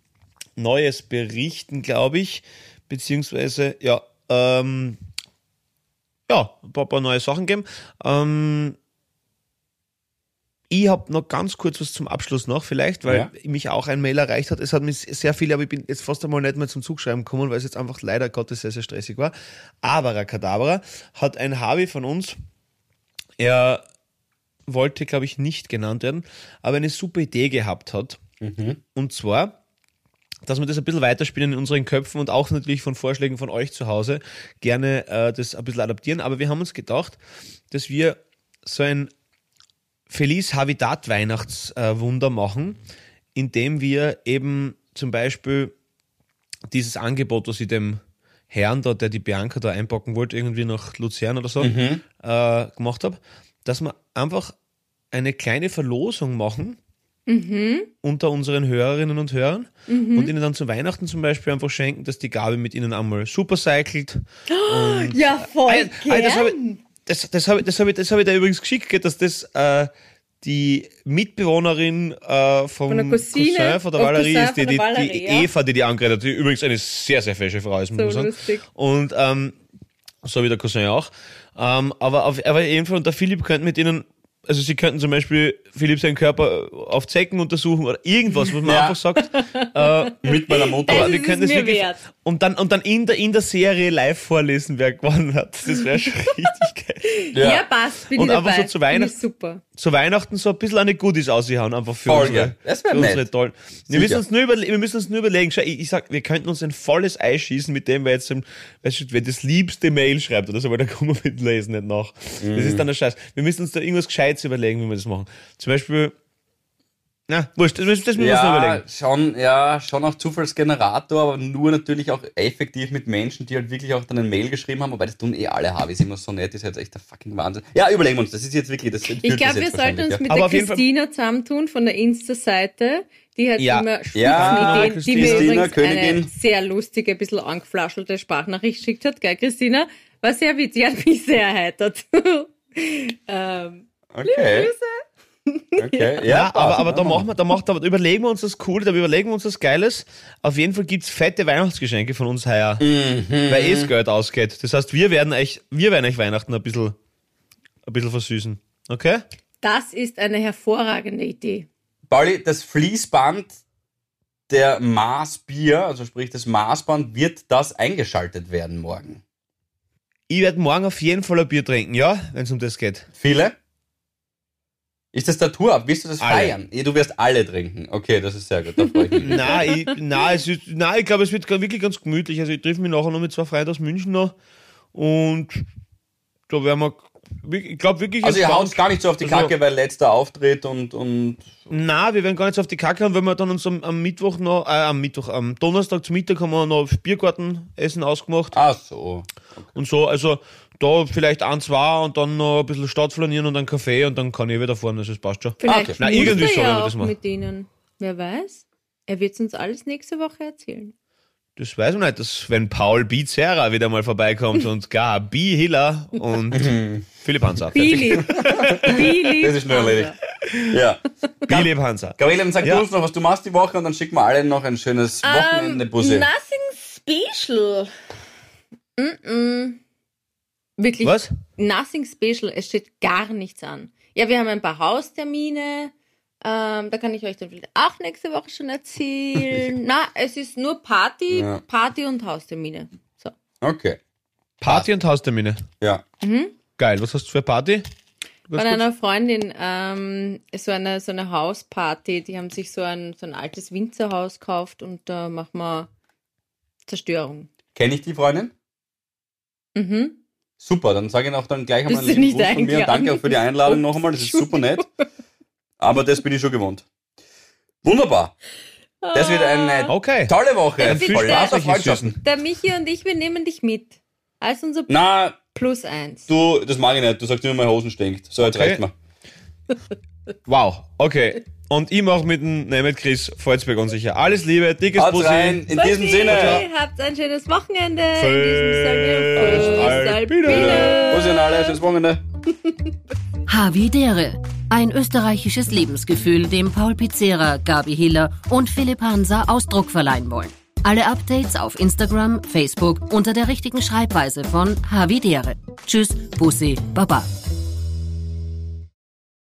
Neues berichten, glaube ich. Beziehungsweise, ja, ähm, ja, ein paar, paar neue Sachen geben. Ähm, ich habe noch ganz kurz was zum Abschluss noch, vielleicht, weil Ja. mich auch ein Mail erreicht hat. Es hat mich sehr viel, aber ich bin jetzt fast einmal nicht mehr zum Zugschreiben gekommen, weil es jetzt einfach leider Gottes sehr, sehr stressig war. Aber Kadabra hat ein Harvey von uns, er wollte, glaube ich, nicht genannt werden, aber eine super Idee gehabt hat. Und zwar, dass wir das ein bisschen weiterspielen in unseren Köpfen und auch natürlich von Vorschlägen von euch zu Hause gerne äh, das ein bisschen adaptieren. Aber wir haben uns gedacht, dass wir so ein Feliz Habitat Weihnachtswunder machen, indem wir eben zum Beispiel dieses Angebot, was ich dem Herrn da, der die Bianca da einpacken wollte, irgendwie nach Luzern oder so, äh, gemacht habe, dass wir einfach eine kleine Verlosung machen unter unseren Hörerinnen und Hörern und ihnen dann zu Weihnachten zum Beispiel einfach schenken, dass die Gabi mit ihnen einmal supercycelt. Ja, voll Ah, ah, das habe ich, das, das hab das hab ich, das hab ich dir übrigens geschickt, dass das äh, die Mitbewohnerin äh, vom Von der Cousine, Cousin von der auf Valerie ist, die, die, der die Valerie, ja. Eva, die die angeredet hat, die übrigens eine sehr, sehr fesche Frau ist, muss So man sagen. lustig. Und ähm, so wie der Cousin auch. Ähm, aber auf aber jeden Fall, und der Philipp könnte mit ihnen, also sie könnten zum Beispiel Philipp seinen Körper auf Zecken untersuchen oder irgendwas, was man Ja. einfach sagt. äh, Mit meiner Mutter. Also aber es wir können es wirklich wert. Und dann und dann in der in der Serie live vorlesen, wer gewonnen hat. Das wäre schon richtig geil. Ja, passt, bin Und ich einfach dabei. so zu Weihnachten- ich super. Zu Weihnachten so ein bisschen eine Goodies aushauen, einfach für Voll unsere, geil. Das für unsere tollen. Wir müssen, uns nur wir müssen uns nur überlegen, schau, ich, ich sag, wir könnten uns ein volles Ei schießen, mit dem wir jetzt, im- weißt du, wer das liebste Mail schreibt oder so, weil da kommen wir mit Lesen nicht nach. Das ist dann der Scheiß. Wir müssen uns da irgendwas Gescheites überlegen, wie wir das machen. Zum Beispiel, na, wurscht, das müssen das müssen wir uns noch Ja, überlegen. schon, ja, schon auch Zufallsgenerator, aber nur natürlich auch effektiv mit Menschen, die halt wirklich auch dann ein Mail geschrieben haben, wobei das tun eh alle Harveys immer so nett, ist jetzt echt der fucking Wahnsinn. Ja, überlegen wir uns, das ist jetzt wirklich, das Ich glaube, das wir sollten uns mit Aber der Christina zusammentun von der Insta-Seite. Die hat Ja. immer Ja, Spitzenideen, die mir übrigens eine Königin. sehr lustige, ein bisschen angeflaschelte Sprachnachricht geschickt hat. Gell, Christina? War sehr witzig, hat mich sehr erheitert. ähm, ja. Okay, okay, ja, Ja, aber, aber da machen wir, da macht, aber überlegen wir uns das Coole, da überlegen wir uns das Geiles. Auf jeden Fall gibt's fette Weihnachtsgeschenke von uns heuer, weil eh das Geld ausgeht. Das heißt, wir werden euch, wir werden euch Weihnachten ein bisschen, ein bisschen versüßen. Okay? das ist eine hervorragende Idee. Pauli, das Fließband der Maßbier, also sprich das Maßband, wird das eingeschaltet werden morgen? Ich werde morgen auf jeden Fall ein Bier trinken, ja, wenn es um das geht. Viele? Ist das der Tour ab? Willst du das Alle. feiern? Du wirst alle trinken. Okay, das ist sehr gut. Da freue ich mich. Nein, ich, nein, es ist, nein, ich glaube, es wird wirklich ganz gemütlich. Also ich treffe mich nachher noch mit zwei Freunden aus München noch und da werden wir, ich glaube wirklich... Also ihr haut gar nicht so auf die Also- Kacke, weil letzter Auftritt und, und Nein, wir werden gar nicht so auf die Kacke haben, weil wir dann uns am, am Mittwoch noch, äh, am Mittwoch, am Donnerstag zum Mittag haben wir noch Biergartenessen ausgemacht ach so. und so. Also da vielleicht ein, zwei und dann noch ein bisschen Stadtflanieren und einen Kaffee und dann kann ich wieder fahren, also das passt schon. Vielleicht Okay. Na, muss irgendwie wenn ja wir das auch machen. mit ihnen. Wer weiß? Er wird uns alles nächste Woche erzählen. Das weiß ich nicht, dass wenn Paul Bizerra wieder mal vorbeikommt und gar B. Hiller und Philipp Hansa. Billy. Billy. Das ist schnell erledigt. Ja. Philipp Hansa. Gabriele, dann sag Ja. du uns noch, was du machst die Woche und dann schicken wir alle noch ein schönes Wochenende Busse. Ähm, nothing special. Mm-mm. Wirklich. Was? Nothing special. Es steht gar nichts an. Ja, wir haben ein paar Haustermine. Ähm, da kann ich euch dann vielleicht auch nächste Woche schon erzählen. Na, es ist nur Party, Ja. Party und Haustermine. So. Okay. Party und Haustermine. Ja. Geil, was hast du für eine Party? Von einer Freundin, ähm, ist so eine, so eine Hausparty. Die haben sich so ein, so ein altes Winzerhaus gekauft und da machen wir Zerstörung. Kenne ich die Freundin? Mhm. Super, dann sage ich auch dann gleich einmal lieben nicht Gruß von mir und danke auch für die Einladung noch einmal, das ist super nett. Aber das bin ich schon gewohnt. Wunderbar. Das wird eine Okay. tolle Woche. Dann viel Spaß ihr Freundschaften. Der Michi und ich, wir nehmen dich mit. Als unser Na, Plus eins. du, das mag ich nicht. Du sagst immer, meine Hosen stinkt. So, jetzt Okay. reicht mir. Wow, okay. Und ich mache mit dem, nein, mit Chris Volzberg unsicher. Alles Liebe, dickes Haut Bussi. rein. In diesem Sinne. Habt ein schönes Wochenende. Bussi an alle, schönes Wochenende. Havidere. Ein österreichisches Lebensgefühl, dem Paul Pizzera, Gabi Hiller und Philipp Hansa Ausdruck verleihen wollen. Alle Updates auf Instagram, Facebook unter der richtigen Schreibweise von Havidere. Tschüss, Bussi, Baba.